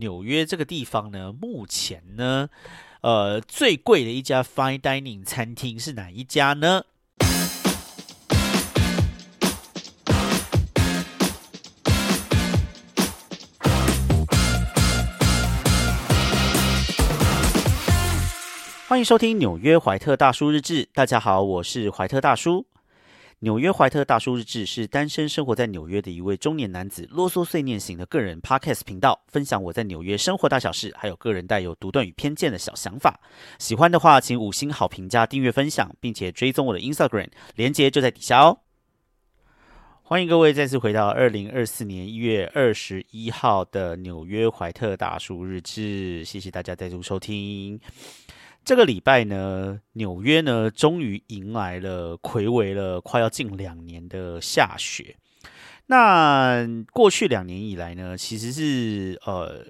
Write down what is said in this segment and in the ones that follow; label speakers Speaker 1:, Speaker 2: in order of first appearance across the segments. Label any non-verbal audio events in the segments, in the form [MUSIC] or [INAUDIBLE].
Speaker 1: 纽约这个地方呢，目前呢，呃，最贵的一家 fine dining 餐厅是哪一家呢？欢迎收听纽约怀特大叔日志。大家好，我是怀特大叔。纽约怀特大叔日志是单身生活在纽约的一位中年男子啰嗦碎念型的个人 podcast 频道，分享我在纽约生活大小事，还有个人带有独断与偏见的小想法。喜欢的话，请五星好评加订阅分享，并且追踪我的 Instagram，连接就在底下哦。欢迎各位再次回到二零二四年一月二十一号的纽约怀特大叔日志，谢谢大家再度收听。这个礼拜呢，纽约呢终于迎来了魁违了快要近两年的下雪。那过去两年以来呢，其实是呃，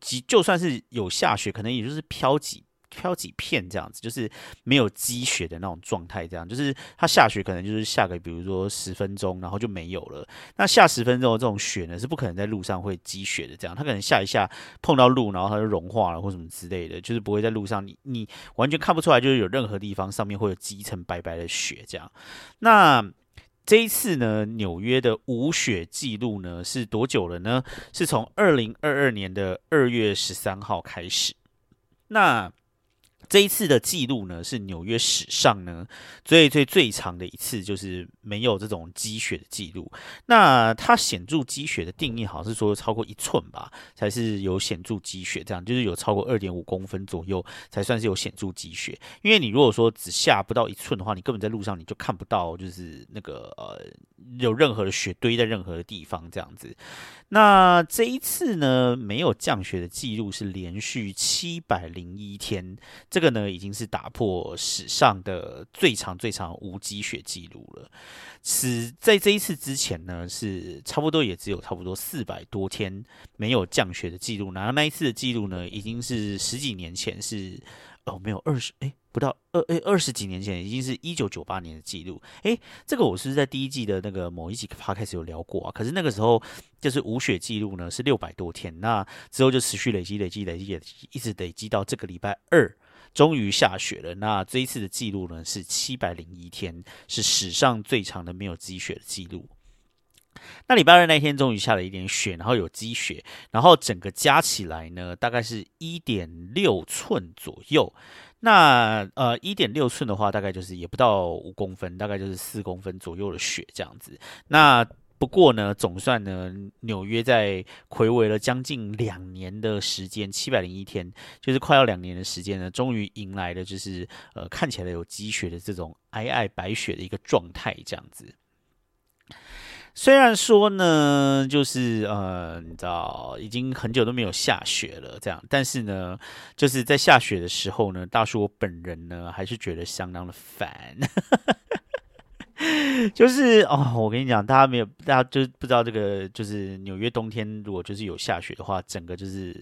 Speaker 1: 即就算是有下雪，可能也就是飘几。飘几片这样子，就是没有积雪的那种状态，这样就是它下雪可能就是下个，比如说十分钟，然后就没有了。那下十分钟的这种雪呢，是不可能在路上会积雪的，这样它可能下一下碰到路，然后它就融化了或什么之类的，就是不会在路上你你完全看不出来，就是有任何地方上面会有积一层白白的雪这样。那这一次呢，纽约的无雪记录呢是多久了呢？是从二零二二年的二月十三号开始。那这一次的记录呢，是纽约史上呢最最最长的一次，就是没有这种积雪的记录。那它显著积雪的定义，好像是说超过一寸吧，才是有显著积雪。这样就是有超过二点五公分左右，才算是有显著积雪。因为你如果说只下不到一寸的话，你根本在路上你就看不到，就是那个呃有任何的雪堆在任何的地方这样子。那这一次呢，没有降雪的记录是连续七百零一天。这个呢，已经是打破史上的最长最长无积雪记录了。此在这一次之前呢，是差不多也只有差不多四百多天没有降雪的记录。然后那一次的记录呢，已经是十几年前是哦，没有二十哎。不到二诶，二十几年前，已经是一九九八年的记录。诶，这个我是在第一季的那个某一集 podcast 有聊过啊。可是那个时候就是无雪记录呢，是六百多天。那之后就持续累积、累积、累积、累积，一直累积到这个礼拜二，终于下雪了。那这一次的记录呢是七百零一天，是史上最长的没有积雪的记录。那礼拜二那天终于下了一点雪，然后有积雪，然后整个加起来呢，大概是一点六寸左右。那呃，一点六寸的话，大概就是也不到五公分，大概就是四公分左右的雪这样子。那不过呢，总算呢，纽约在魁违了将近两年的时间，七百零一天，就是快要两年的时间呢，终于迎来了就是呃看起来有积雪的这种皑皑白雪的一个状态这样子。虽然说呢，就是呃，你知道，已经很久都没有下雪了，这样，但是呢，就是在下雪的时候呢，大叔我本人呢，还是觉得相当的烦。[LAUGHS] 就是哦，我跟你讲，大家没有，大家就不知道这个，就是纽约冬天如果就是有下雪的话，整个就是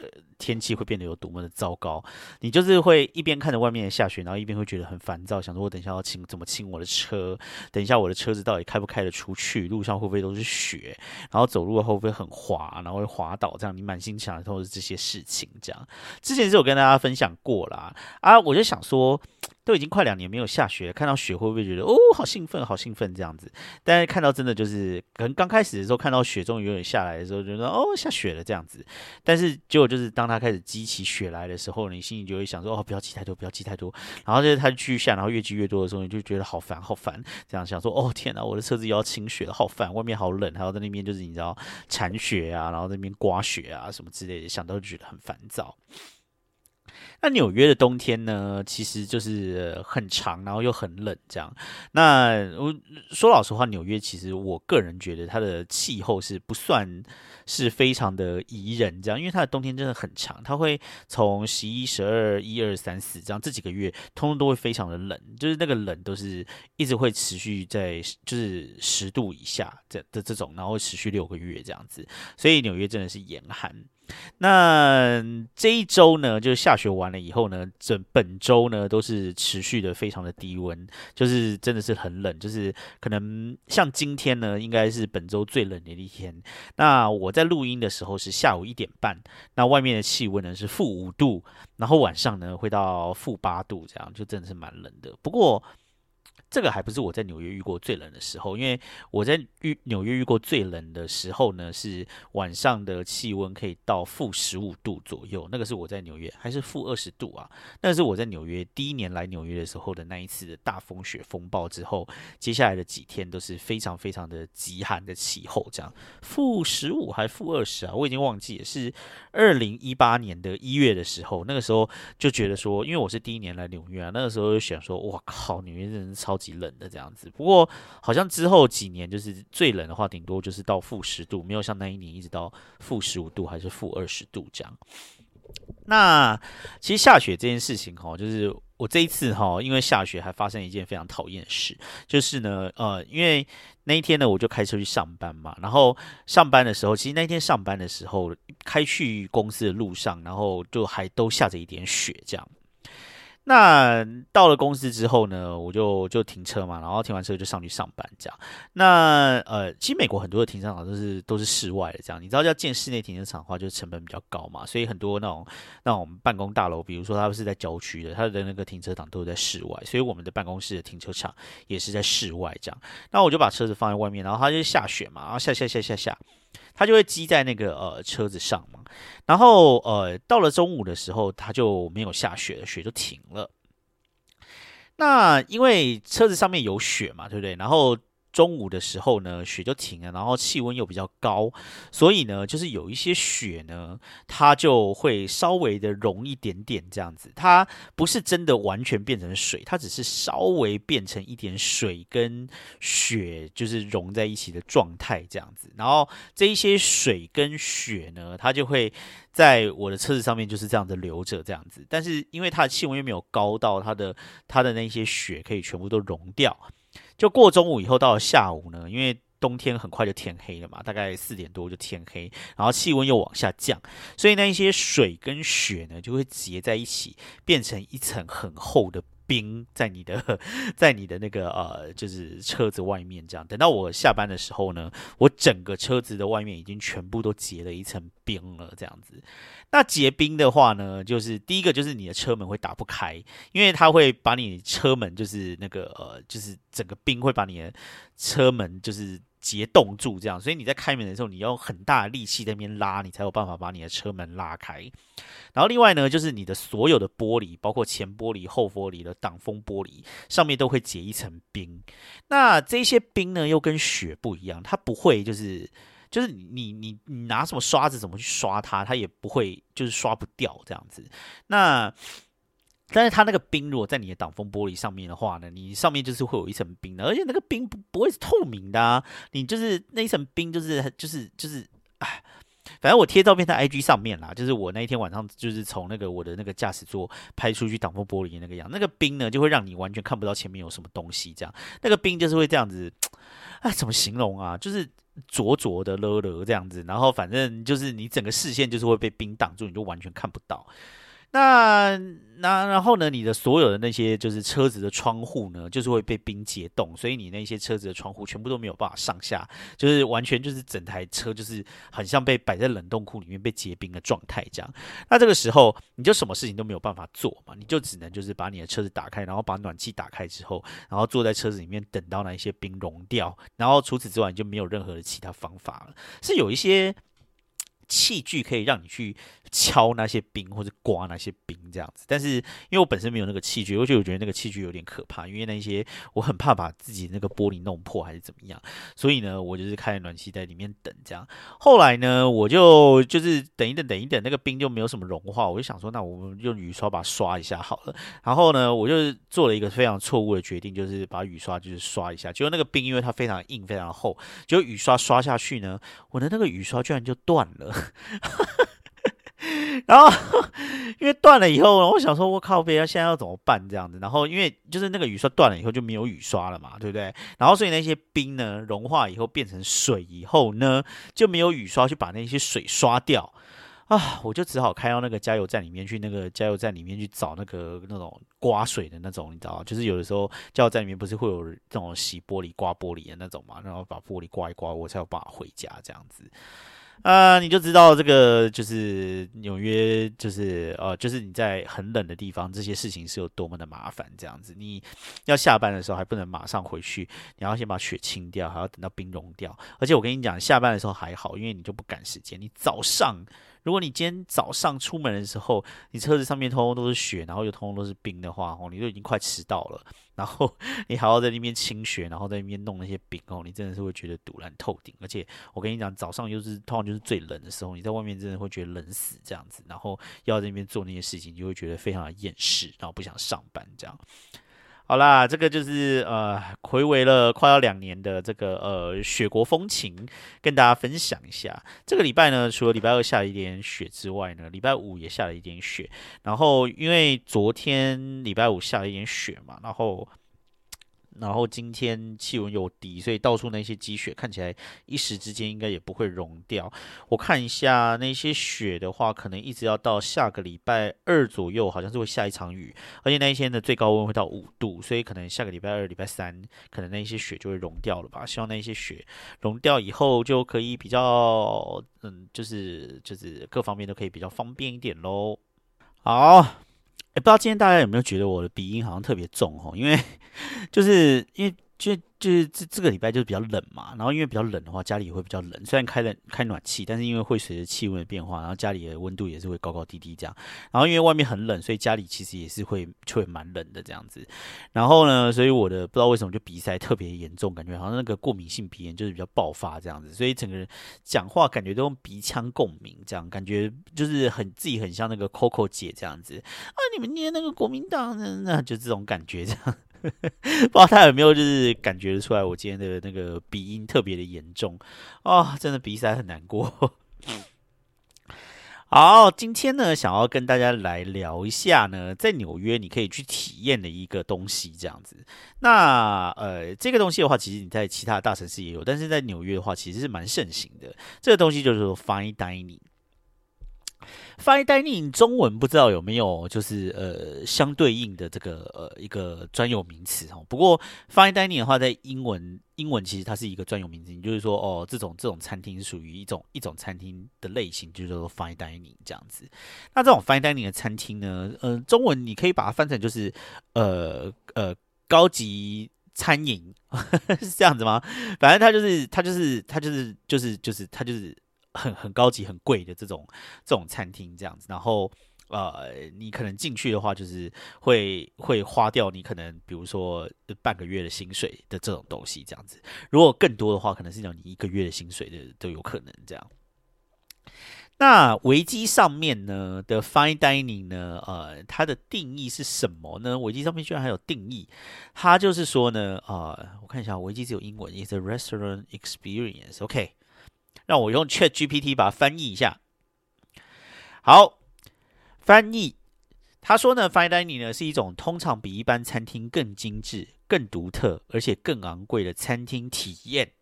Speaker 1: 呃天气会变得有多么的糟糕。你就是会一边看着外面下雪，然后一边会觉得很烦躁，想说我等一下要清怎么清我的车，等一下我的车子到底开不开得出去，路上会不会都是雪，然后走路会不会很滑，然后会滑倒，这样你满心想的都是这些事情。这样之前是有跟大家分享过啦，啊，我就想说。都已经快两年没有下雪，看到雪会不会觉得哦，好兴奋，好兴奋这样子？但是看到真的就是，可能刚开始的时候看到雪终于有点下来的时候，觉得哦，下雪了这样子。但是结果就是当当它开始积起雪来的时候，你心里就会想说哦，不要积太多，不要积太多。然后就是它继续下，然后越积越多的时候，你就觉得好烦，好烦。这样想说哦，天哪，我的车子又要清雪了，好烦。外面好冷，还要在那边就是你知道铲雪啊，然后在那边刮雪啊什么之类的，想到就觉得很烦躁。那纽约的冬天呢，其实就是很长，然后又很冷，这样。那我说老实话，纽约其实我个人觉得它的气候是不算是非常的宜人，这样，因为它的冬天真的很长，它会从十一、十二、一二三四这样这几个月，通通都会非常的冷，就是那个冷都是一直会持续在就是十度以下这的这种，然后持续六个月这样子，所以纽约真的是严寒。那这一周呢，就是下雪完了以后呢，整本周呢都是持续的非常的低温，就是真的是很冷，就是可能像今天呢，应该是本周最冷的一天。那我在录音的时候是下午一点半，那外面的气温呢是负五度，然后晚上呢会到负八度，这样就真的是蛮冷的。不过。这个还不是我在纽约遇过最冷的时候，因为我在遇纽约遇过最冷的时候呢，是晚上的气温可以到负十五度左右，那个是我在纽约，还是负二十度啊？那是我在纽约第一年来纽约的时候的那一次的大风雪风暴之后，接下来的几天都是非常非常的极寒的气候，这样负十五还负二十啊？我已经忘记也是二零一八年的一月的时候，那个时候就觉得说，因为我是第一年来纽约啊，那个时候就想说，哇靠，纽约真是超。极冷的这样子，不过好像之后几年就是最冷的话，顶多就是到负十度，没有像那一年一直到负十五度还是负二十度这样。那其实下雪这件事情哈，就是我这一次哈，因为下雪还发生一件非常讨厌的事，就是呢，呃，因为那一天呢，我就开车去上班嘛，然后上班的时候，其实那天上班的时候，开去公司的路上，然后就还都下着一点雪这样。那到了公司之后呢，我就就停车嘛，然后停完车就上去上班这样。那呃，其实美国很多的停车场都是都是室外的这样。你知道要建室内停车场的话，就成本比较高嘛，所以很多那种那种办公大楼，比如说它是在郊区的，它的那个停车场都是在室外，所以我们的办公室的停车场也是在室外这样。那我就把车子放在外面，然后它就下雪嘛，然后下下下下下。它就会积在那个呃车子上嘛，然后呃到了中午的时候，它就没有下雪了，雪就停了。那因为车子上面有雪嘛，对不对？然后。中午的时候呢，雪就停了，然后气温又比较高，所以呢，就是有一些雪呢，它就会稍微的融一点点这样子。它不是真的完全变成水，它只是稍微变成一点水跟雪就是融在一起的状态这样子。然后这一些水跟雪呢，它就会在我的车子上面就是这样子留着这样子。但是因为它的气温又没有高到它的它的那些雪可以全部都融掉。就过中午以后，到了下午呢，因为冬天很快就天黑了嘛，大概四点多就天黑，然后气温又往下降，所以那一些水跟雪呢就会结在一起，变成一层很厚的。冰在你的，在你的那个呃，就是车子外面这样。等到我下班的时候呢，我整个车子的外面已经全部都结了一层冰了，这样子。那结冰的话呢，就是第一个就是你的车门会打不开，因为它会把你车门就是那个呃，就是整个冰会把你的车门就是。结冻住这样，所以你在开门的时候，你要很大的力气在那边拉，你才有办法把你的车门拉开。然后另外呢，就是你的所有的玻璃，包括前玻璃、后玻璃的挡风玻璃上面都会结一层冰。那这些冰呢，又跟雪不一样，它不会就是就是你你你拿什么刷子怎么去刷它，它也不会就是刷不掉这样子。那但是它那个冰如果在你的挡风玻璃上面的话呢，你上面就是会有一层冰的，而且那个冰不不会是透明的啊，你就是那一层冰就是就是就是，哎，反正我贴照片在 IG 上面啦，就是我那一天晚上就是从那个我的那个驾驶座拍出去挡风玻璃那个样，那个冰呢就会让你完全看不到前面有什么东西，这样那个冰就是会这样子，啊，怎么形容啊？就是灼灼的了了这样子，然后反正就是你整个视线就是会被冰挡住，你就完全看不到。那那然后呢？你的所有的那些就是车子的窗户呢，就是会被冰结冻，所以你那些车子的窗户全部都没有办法上下，就是完全就是整台车就是很像被摆在冷冻库里面被结冰的状态这样。那这个时候你就什么事情都没有办法做嘛，你就只能就是把你的车子打开，然后把暖气打开之后，然后坐在车子里面等到那一些冰融掉，然后除此之外你就没有任何的其他方法了。是有一些。器具可以让你去敲那些冰或者刮那些冰这样子，但是因为我本身没有那个器具，而且我觉得那个器具有点可怕，因为那些我很怕把自己那个玻璃弄破还是怎么样，所以呢，我就是开暖气在里面等这样。后来呢，我就就是等一等，等一等，那个冰就没有什么融化，我就想说，那我们用雨刷把它刷一下好了。然后呢，我就做了一个非常错误的决定，就是把雨刷就是刷一下，结果那个冰因为它非常硬、非常厚，结果雨刷刷下去呢，我的那个雨刷居然就断了。[LAUGHS] 然后因为断了以后，我想说，我靠，别人现在要怎么办这样子？然后因为就是那个雨刷断了以后就没有雨刷了嘛，对不对？然后所以那些冰呢融化以后变成水以后呢，就没有雨刷去把那些水刷掉啊，我就只好开到那个加油站里面去，那个加油站里面去找那个那种刮水的那种，你知道就是有的时候加油站里面不是会有这种洗玻璃、刮玻璃的那种嘛，然后把玻璃刮一刮，我才有办法回家这样子。啊，你就知道这个就是纽约，就是呃，就是你在很冷的地方，这些事情是有多么的麻烦。这样子，你要下班的时候还不能马上回去，你要先把雪清掉，还要等到冰融掉。而且我跟你讲，下班的时候还好，因为你就不赶时间。你早上。如果你今天早上出门的时候，你车子上面通通都是雪，然后又通通都是冰的话，哦，你都已经快迟到了。然后你还要在那边清雪，然后在那边弄那些冰哦，你真的是会觉得堵烂透顶。而且我跟你讲，早上又是通常就是最冷的时候，你在外面真的会觉得冷死这样子。然后要在那边做那些事情，你就会觉得非常的厌世，然后不想上班这样。好啦，这个就是呃，回违了快要两年的这个呃雪国风情，跟大家分享一下。这个礼拜呢，除了礼拜二下了一点雪之外呢，礼拜五也下了一点雪。然后因为昨天礼拜五下了一点雪嘛，然后。然后今天气温又低，所以到处那些积雪看起来一时之间应该也不会融掉。我看一下那些雪的话，可能一直要到下个礼拜二左右，好像是会下一场雨，而且那一天的最高温会到五度，所以可能下个礼拜二、礼拜三，可能那些雪就会融掉了吧。希望那些雪融掉以后，就可以比较，嗯，就是就是各方面都可以比较方便一点喽。好。也不知道今天大家有没有觉得我的鼻音好像特别重哦？因为 [LAUGHS] 就是因为。就就是这这个礼拜就是比较冷嘛，然后因为比较冷的话，家里也会比较冷。虽然开了开暖气，但是因为会随着气温的变化，然后家里的温度也是会高高低低这样。然后因为外面很冷，所以家里其实也是会就会蛮冷的这样子。然后呢，所以我的不知道为什么就鼻塞特别严重，感觉好像那个过敏性鼻炎就是比较爆发这样子。所以整个人讲话感觉都用鼻腔共鸣，这样感觉就是很自己很像那个 Coco 姐这样子啊！你们念那个国民党，那就这种感觉这样。[LAUGHS] 不知道他有没有就是感觉出来，我今天的那个鼻音特别的严重啊，真的鼻塞很难过。[LAUGHS] 好，今天呢，想要跟大家来聊一下呢，在纽约你可以去体验的一个东西，这样子。那呃，这个东西的话，其实你在其他大城市也有，但是在纽约的话，其实是蛮盛行的。这个东西就是说 fine dining。Fine dining 中文不知道有没有就是呃相对应的这个呃一个专有名词哦。不过 Fine dining 的话，在英文英文其实它是一个专有名词，就是说哦这种这种餐厅属于一种一种餐厅的类型，就是说 Fine dining 这样子。那这种 Fine dining 的餐厅呢，呃中文你可以把它翻成就是呃呃高级餐饮是这样子吗？反正它就是它就是它就是就是就是它就是。很很高级、很贵的这种这种餐厅这样子，然后呃，你可能进去的话，就是会会花掉你可能比如说半个月的薪水的这种东西这样子。如果更多的话，可能是讲你一个月的薪水的都有可能这样。那维基上面呢的 fine dining 呢，呃，它的定义是什么呢？维基上面居然还有定义，它就是说呢，啊，我看一下，维基只有英文，is a restaurant experience，OK。让我用 Chat GPT 把它翻译一下。好，翻译。他说呢，Fine Dining 呢是一种通常比一般餐厅更精致、更独特，而且更昂贵的餐厅体验。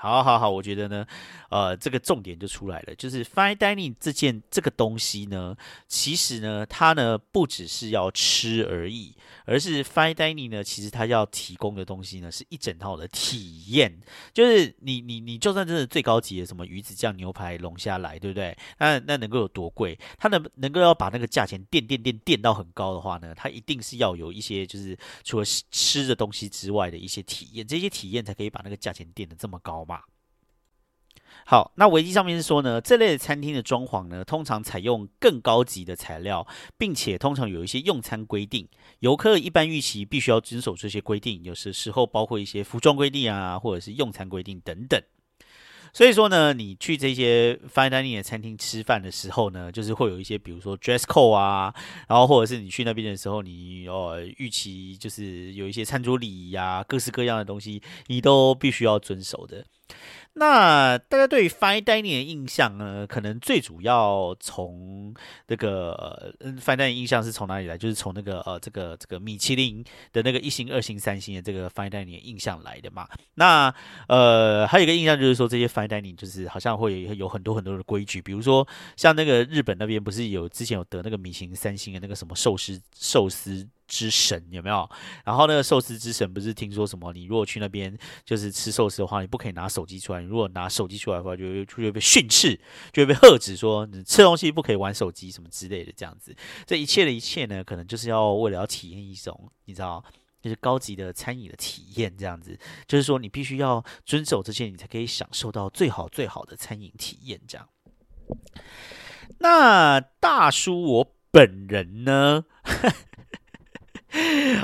Speaker 1: 好好好，我觉得呢，呃，这个重点就出来了，就是 fine dining 这件这个东西呢，其实呢，它呢不只是要吃而已，而是 fine dining 呢，其实它要提供的东西呢，是一整套的体验。就是你你你就算真的最高级的什么鱼子酱牛排龙虾来，对不对？那那能够有多贵？它能能够要把那个价钱垫垫垫垫到很高的话呢，它一定是要有一些就是除了吃的东西之外的一些体验，这些体验才可以把那个价钱垫得这么高。好，那维基上面是说呢，这类的餐厅的装潢呢，通常采用更高级的材料，并且通常有一些用餐规定，游客一般预期必须要遵守这些规定，有时时候包括一些服装规定啊，或者是用餐规定等等。所以说呢，你去这些 fine dining 的餐厅吃饭的时候呢，就是会有一些，比如说 dress code 啊，然后或者是你去那边的时候，你哦预期就是有一些餐桌礼仪啊，各式各样的东西，你都必须要遵守的。那大家对 Fine Dining 的印象呢？可能最主要从那个嗯，Fine Dining 印象是从哪里来？就是从那个呃，这个这个米其林的那个一星、二星、三星的这个 Fine Dining 的印象来的嘛。那呃，还有一个印象就是说，这些 Fine Dining 就是好像会有很多很多的规矩，比如说像那个日本那边不是有之前有得那个米其林三星的那个什么寿司寿司。之神有没有？然后那个寿司之神不是听说什么？你如果去那边就是吃寿司的话，你不可以拿手机出来。你如果拿手机出来的话，就就会被训斥，就会被喝止，说你吃东西不可以玩手机什么之类的。这样子，这一切的一切呢，可能就是要为了要体验一种你知道，就是高级的餐饮的体验。这样子，就是说你必须要遵守这些，你才可以享受到最好最好的餐饮体验。这样。那大叔我本人呢？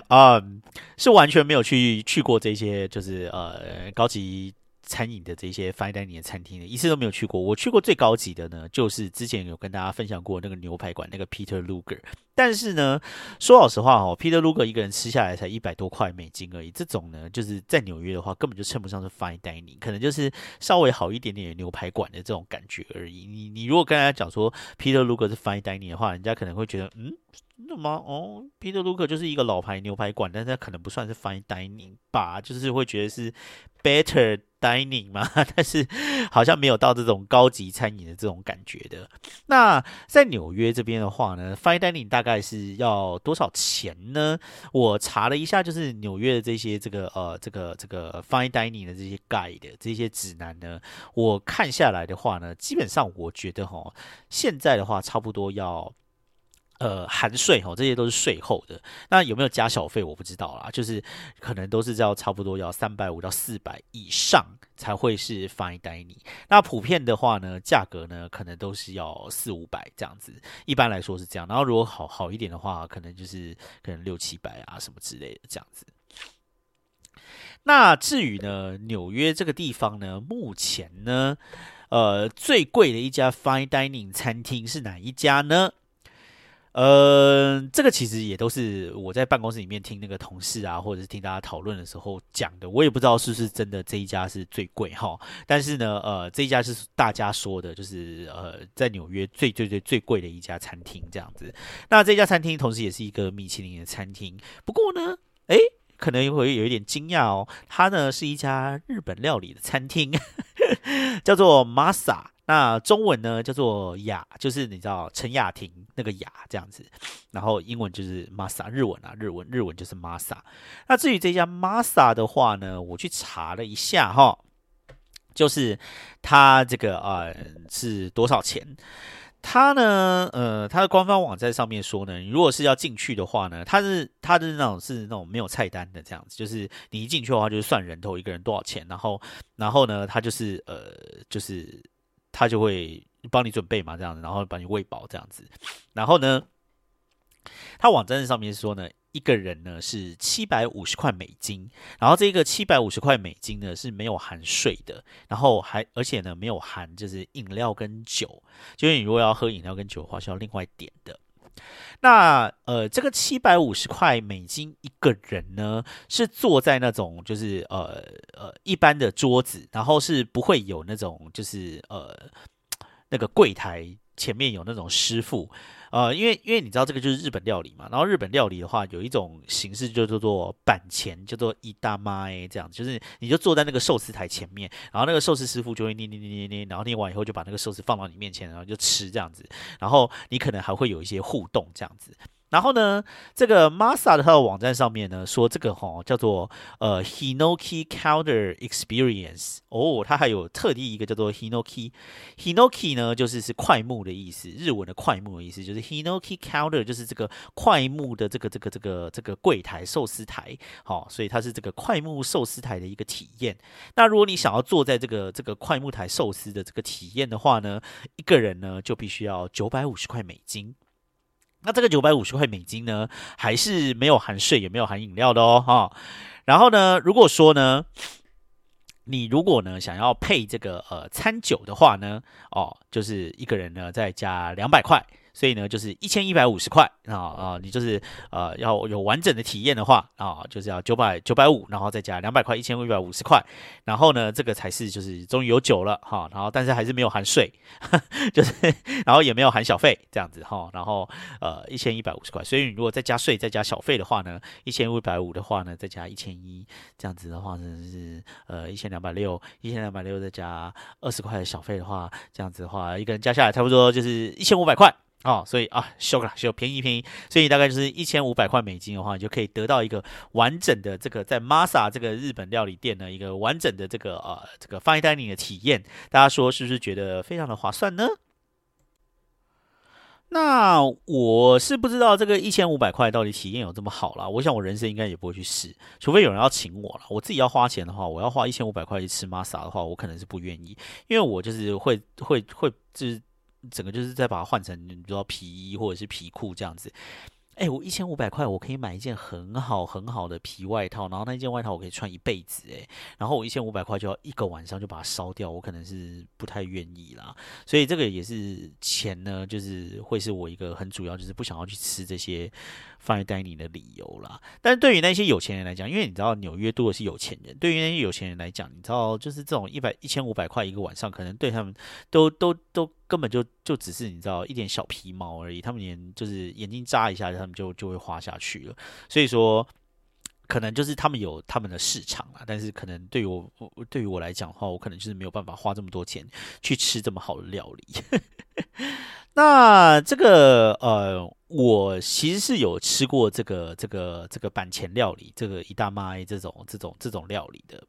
Speaker 1: 啊，[LAUGHS] 是完全没有去去过这些，就是呃高级餐饮的这些 fine dining 的餐厅的，一次都没有去过。我去过最高级的呢，就是之前有跟大家分享过那个牛排馆，那个 Peter Luger。但是呢，说老实话哦，Peter Luger 一个人吃下来才一百多块美金而已。这种呢，就是在纽约的话，根本就称不上是 fine dining，可能就是稍微好一点点的牛排馆的这种感觉而已。你你如果跟大家讲说 Peter Luger 是 fine dining 的话，人家可能会觉得嗯。真的吗？哦，皮特卢克就是一个老牌牛排馆，但是它可能不算是 fine dining 吧，就是会觉得是 better dining 嘛，[LAUGHS] 但是好像没有到这种高级餐饮的这种感觉的。那在纽约这边的话呢，fine dining 大概是要多少钱呢？我查了一下，就是纽约的这些这个呃这个这个 fine dining 的这些 guide 这些指南呢，我看下来的话呢，基本上我觉得哈，现在的话差不多要。呃，含税哦，这些都是税后的。那有没有加小费，我不知道啦。就是可能都是要差不多要三百五到四百以上才会是 fine dining。那普遍的话呢，价格呢可能都是要四五百这样子。一般来说是这样。然后如果好好一点的话，可能就是可能六七百啊什么之类的这样子。那至于呢，纽约这个地方呢，目前呢，呃，最贵的一家 fine dining 餐厅是哪一家呢？呃，这个其实也都是我在办公室里面听那个同事啊，或者是听大家讨论的时候讲的。我也不知道是不是真的这一家是最贵哈，但是呢，呃，这一家是大家说的，就是呃，在纽约最最最最贵的一家餐厅这样子。那这家餐厅同时也是一个米其林的餐厅，不过呢，诶，可能会有一点惊讶哦，它呢是一家日本料理的餐厅，[LAUGHS] 叫做 Masa。那中文呢叫做雅，就是你知道陈雅婷那个雅这样子，然后英文就是 Masa，日文啊日文日文就是 Masa。那至于这家 Masa 的话呢，我去查了一下哈，就是它这个啊是多少钱？它呢呃它的官方网站上面说呢，你如果是要进去的话呢，它是它的那种是那种没有菜单的这样子，就是你一进去的话就是算人头一个人多少钱，然后然后呢它就是呃就是。他就会帮你准备嘛，这样子，然后把你喂饱这样子。然后呢，他网站上面说呢，一个人呢是七百五十块美金，然后这个七百五十块美金呢是没有含税的，然后还而且呢没有含就是饮料跟酒，就是你如果要喝饮料跟酒的话，是要另外点的。那呃，这个七百五十块美金一个人呢，是坐在那种就是呃呃一般的桌子，然后是不会有那种就是呃那个柜台前面有那种师傅。呃，因为因为你知道这个就是日本料理嘛，然后日本料理的话有一种形式就叫做板前，叫做伊大妈哎，这样就是你就坐在那个寿司台前面，然后那个寿司师傅就会捏捏捏捏捏，然后捏完以后就把那个寿司放到你面前，然后就吃这样子，然后你可能还会有一些互动这样子。然后呢，这个 Masa 的它的网站上面呢说这个哈叫做呃 Hinoki Counter Experience 哦，它还有特地一个叫做 Hinoki，Hinoki 呢就是是快木的意思，日文的快木的意思就是 Hinoki Counter 就是这个快木的这个这个这个这个柜台寿司台，好，所以它是这个快木寿司台的一个体验。那如果你想要坐在这个这个快木台寿司的这个体验的话呢，一个人呢就必须要九百五十块美金。那这个九百五十块美金呢，还是没有含税，也没有含饮料的哦，哈。然后呢，如果说呢，你如果呢想要配这个呃餐酒的话呢，哦，就是一个人呢再加两百块。所以呢，就是一千一百五十块啊啊，你就是呃要有完整的体验的话啊，就是要九百九百五，然后再加两百块，一千一百五十块，然后呢，这个才是就是终于有酒了哈，然后但是还是没有含税，[LAUGHS] 就是然后也没有含小费这样子哈，然后呃一千一百五十块，所以你如果再加税再加小费的话呢，一千五百五的话呢，再加一千一，这样子的话呢是呃一千两百六，一千两百六再加二十块的小费的话，这样子的话一个人加下来差不多就是一千五百块。哦，所以啊，修了修便宜便宜，所以大概就是一千五百块美金的话，你就可以得到一个完整的这个在 Masa 这个日本料理店的，一个完整的这个呃这个 fine dining 的体验。大家说是不是觉得非常的划算呢？那我是不知道这个一千五百块到底体验有这么好啦。我想我人生应该也不会去试，除非有人要请我了。我自己要花钱的话，我要花一千五百块去吃 Masa 的话，我可能是不愿意，因为我就是会会会就是。整个就是在把它换成，你知道皮衣或者是皮裤这样子。哎，我一千五百块，我可以买一件很好很好的皮外套，然后那件外套我可以穿一辈子。哎，然后我一千五百块就要一个晚上就把它烧掉，我可能是不太愿意啦。所以这个也是钱呢，就是会是我一个很主要，就是不想要去吃这些。放在带你的理由啦，但是对于那些有钱人来讲，因为你知道纽约多的是有钱人，对于那些有钱人来讲，你知道就是这种一百一千五百块一个晚上，可能对他们都都都根本就就只是你知道一点小皮毛而已，他们连就是眼睛眨一下，他们就就会花下去了。所以说，可能就是他们有他们的市场啊，但是可能对于我对于我来讲的话，我可能就是没有办法花这么多钱去吃这么好的料理。[LAUGHS] 那这个呃，我其实是有吃过这个这个这个板前料理，这个一大妈这种这种这种料理的。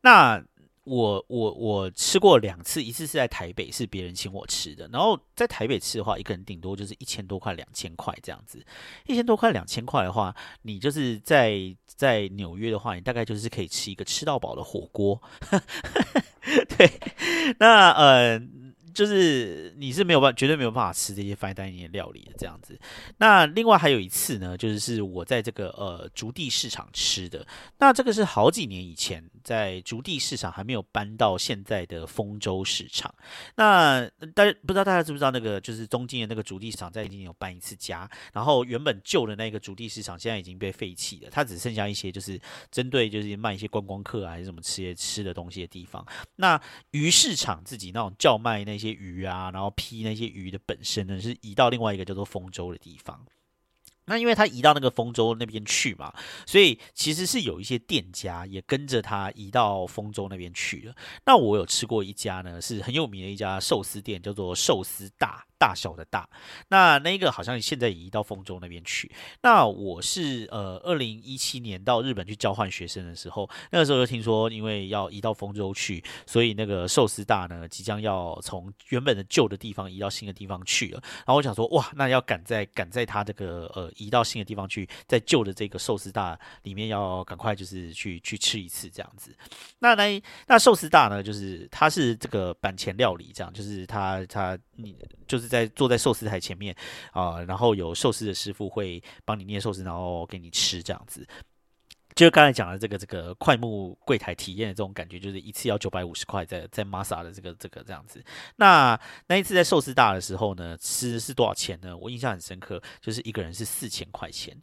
Speaker 1: 那我我我吃过两次，一次是在台北，是别人请我吃的。然后在台北吃的话，一个人顶多就是一千多块、两千块这样子。一千多块、两千块的话，你就是在在纽约的话，你大概就是可以吃一个吃到饱的火锅。[LAUGHS] 对，那呃。就是你是没有办，绝对没有办法吃这些 fine dining 的料理的这样子。那另外还有一次呢，就是是我在这个呃竹地市场吃的。那这个是好几年以前，在竹地市场还没有搬到现在的丰州市场。那大家不知道大家知不知道那个就是中间的那个竹地市场在已经有搬一次家，然后原本旧的那个竹地市场现在已经被废弃了，它只剩下一些就是针对就是卖一些观光客啊还是什么吃些吃的东西的地方。那鱼市场自己那种叫卖那。一些鱼啊，然后批那些鱼的本身呢，是移到另外一个叫做丰州的地方。那因为他移到那个丰州那边去嘛，所以其实是有一些店家也跟着他移到丰州那边去了。那我有吃过一家呢，是很有名的一家寿司店，叫做寿司大。大小的大，那那个好像现在移到丰州那边去。那我是呃，二零一七年到日本去交换学生的时候，那个时候就听说，因为要移到丰州去，所以那个寿司大呢，即将要从原本的旧的地方移到新的地方去了。然后我想说，哇，那要赶在赶在他这个呃移到新的地方去，在旧的这个寿司大里面要赶快就是去去吃一次这样子。那那那寿司大呢，就是它是这个板前料理，这样就是它它你就是。在坐在寿司台前面啊，然后有寿司的师傅会帮你捏寿司，然后给你吃这样子。就是刚才讲的这个这个快木柜台体验的这种感觉，就是一次要九百五十块，在在 Masa 的这个这个这样子。那那一次在寿司大的时候呢，吃是多少钱呢？我印象很深刻，就是一个人是四千块钱。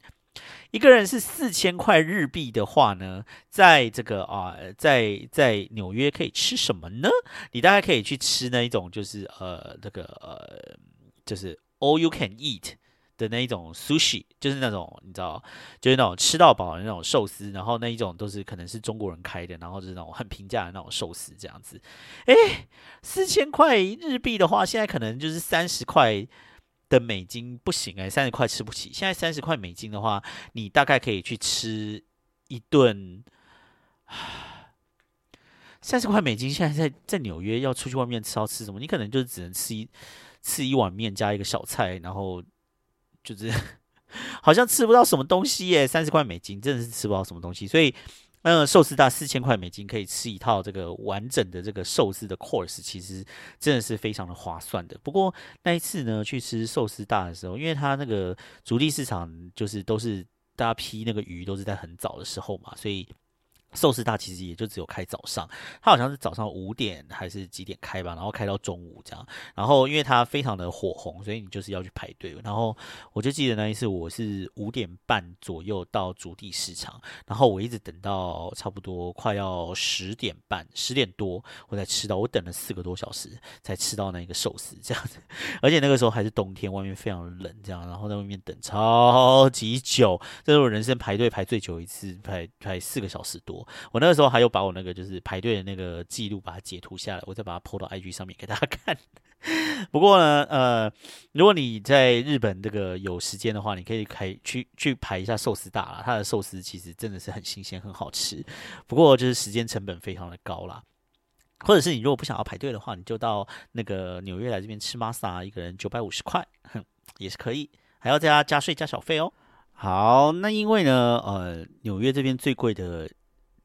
Speaker 1: 一个人是四千块日币的话呢，在这个啊，在在纽约可以吃什么呢？你大概可以去吃那一种，就是呃，这个呃，就是 all you can eat 的那一种 sushi，就是那种你知道，就是那种吃到饱的那种寿司，然后那一种都是可能是中国人开的，然后就是那种很平价的那种寿司这样子。诶，四千块日币的话，现在可能就是三十块。的美金不行哎，三十块吃不起。现在三十块美金的话，你大概可以去吃一顿。三十块美金现在在在纽约要出去外面吃要吃什么？你可能就只能吃一吃一碗面加一个小菜，然后就是 [LAUGHS] 好像吃不到什么东西耶。三十块美金真的是吃不到什么东西，所以。那寿司大四千块美金可以吃一套这个完整的这个寿司的 course，其实真的是非常的划算的。不过那一次呢，去吃寿司大的时候，因为它那个主力市场就是都是大家批那个鱼都是在很早的时候嘛，所以。寿司大其实也就只有开早上，它好像是早上五点还是几点开吧，然后开到中午这样。然后因为它非常的火红，所以你就是要去排队。然后我就记得那一次我是五点半左右到主地市场，然后我一直等到差不多快要十点半、十点多我才吃到，我等了四个多小时才吃到那个寿司这样子。[LAUGHS] 而且那个时候还是冬天，外面非常冷这样，然后在外面等超级久，这是我人生排队排最久一次，排排四个小时多。我那个时候还有把我那个就是排队的那个记录把它截图下来，我再把它 PO 到 IG 上面给大家看。不过呢，呃，如果你在日本这个有时间的话，你可以开去去排一下寿司大啦。它的寿司其实真的是很新鲜，很好吃。不过就是时间成本非常的高啦。或者是你如果不想要排队的话，你就到那个纽约来这边吃 masa，一个人九百五十块，哼，也是可以，还要加加税加小费哦。好，那因为呢，呃，纽约这边最贵的。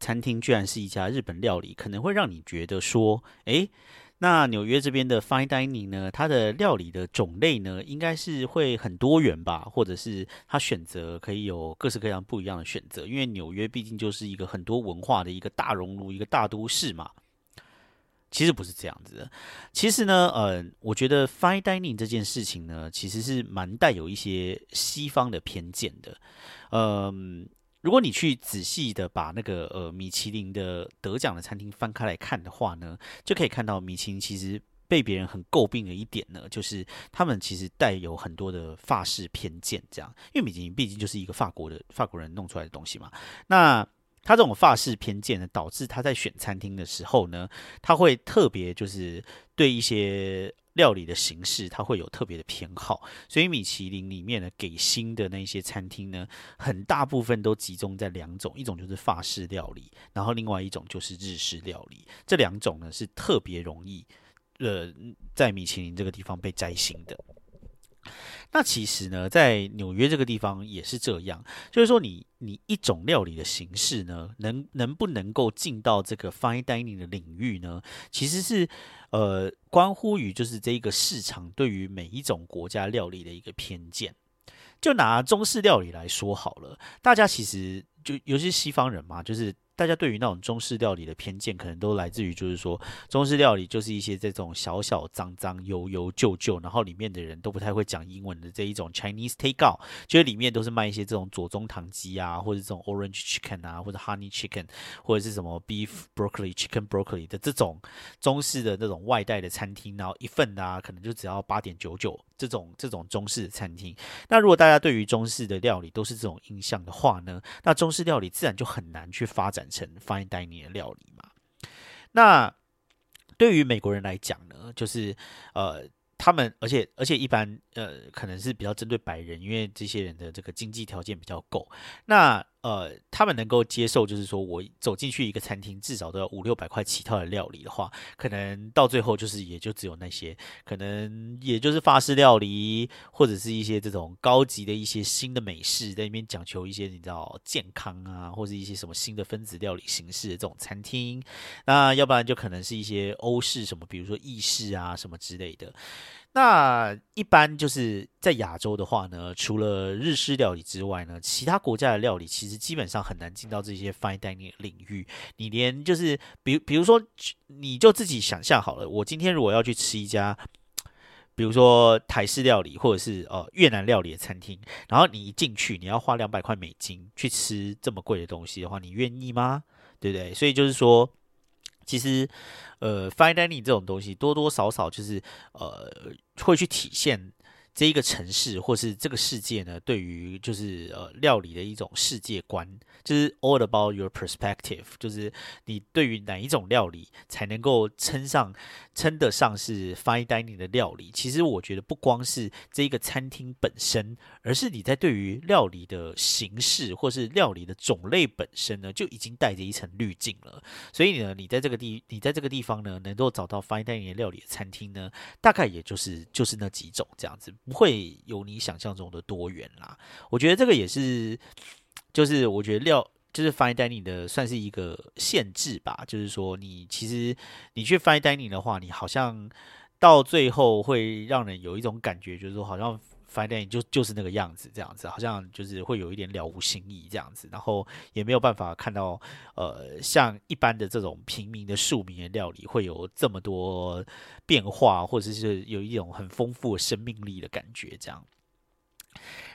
Speaker 1: 餐厅居然是一家日本料理，可能会让你觉得说，诶，那纽约这边的 fine dining 呢，它的料理的种类呢，应该是会很多元吧，或者是它选择可以有各式各样不一样的选择，因为纽约毕竟就是一个很多文化的一个大熔炉，一个大都市嘛。其实不是这样子的，其实呢，呃，我觉得 fine dining 这件事情呢，其实是蛮带有一些西方的偏见的，嗯。如果你去仔细的把那个呃米其林的得奖的餐厅翻开来看的话呢，就可以看到米其林其实被别人很诟病的一点呢，就是他们其实带有很多的法式偏见，这样，因为米其林毕竟就是一个法国的法国人弄出来的东西嘛。那他这种法式偏见呢，导致他在选餐厅的时候呢，他会特别就是对一些。料理的形式，他会有特别的偏好，所以米其林里面呢，给星的那些餐厅呢，很大部分都集中在两种，一种就是法式料理，然后另外一种就是日式料理，这两种呢是特别容易，呃，在米其林这个地方被摘星的。那其实呢，在纽约这个地方也是这样，就是说，你你一种料理的形式呢，能能不能够进到这个 fine dining 的领域呢？其实是呃，关乎于就是这一个市场对于每一种国家料理的一个偏见。就拿中式料理来说好了，大家其实就尤其是西方人嘛，就是。大家对于那种中式料理的偏见，可能都来自于就是说，中式料理就是一些这种小小脏脏、油油旧旧，然后里面的人都不太会讲英文的这一种 Chinese takeout，就是里面都是卖一些这种左宗棠鸡啊，或者这种 Orange Chicken 啊，或者 Honey Chicken，或者是什么 Beef Broccoli Chicken Broccoli 的这种中式的那种外带的餐厅，然后一份啊，可能就只要八点九九。这种这种中式的餐厅，那如果大家对于中式的料理都是这种印象的话呢，那中式料理自然就很难去发展成 fine dining 的料理嘛。那对于美国人来讲呢，就是呃。他们，而且而且一般，呃，可能是比较针对白人，因为这些人的这个经济条件比较够。那呃，他们能够接受，就是说我走进去一个餐厅，至少都要五六百块起跳的料理的话，可能到最后就是也就只有那些，可能也就是法式料理，或者是一些这种高级的一些新的美式，在那边讲求一些你知道健康啊，或者一些什么新的分子料理形式的这种餐厅。那要不然就可能是一些欧式什么，比如说意式啊什么之类的。那一般就是在亚洲的话呢，除了日式料理之外呢，其他国家的料理其实基本上很难进到这些 fine dining 领域。你连就是，比比如说，你就自己想象好了，我今天如果要去吃一家，比如说台式料理或者是呃越南料理的餐厅，然后你一进去，你要花两百块美金去吃这么贵的东西的话，你愿意吗？对不对？所以就是说。其实，呃，fine dining 这种东西多多少少就是呃，会去体现。这一个城市或是这个世界呢，对于就是呃料理的一种世界观，就是 all about your perspective，就是你对于哪一种料理才能够称上称得上是 fine dining 的料理。其实我觉得不光是这一个餐厅本身，而是你在对于料理的形式或是料理的种类本身呢，就已经带着一层滤镜了。所以呢，你在这个地你在这个地方呢，能够找到 fine dining 料理的餐厅呢，大概也就是就是那几种这样子。不会有你想象中的多元啦，我觉得这个也是，就是我觉得料就是 fine dining 的算是一个限制吧，就是说你其实你去 fine dining 的话，你好像到最后会让人有一种感觉，就是说好像 fine dining 就就是那个样子，这样子好像就是会有一点了无新意这样子，然后也没有办法看到呃像一般的这种平民的庶民的料理会有这么多变化，或者是有一种很丰富的生命力的感觉这样。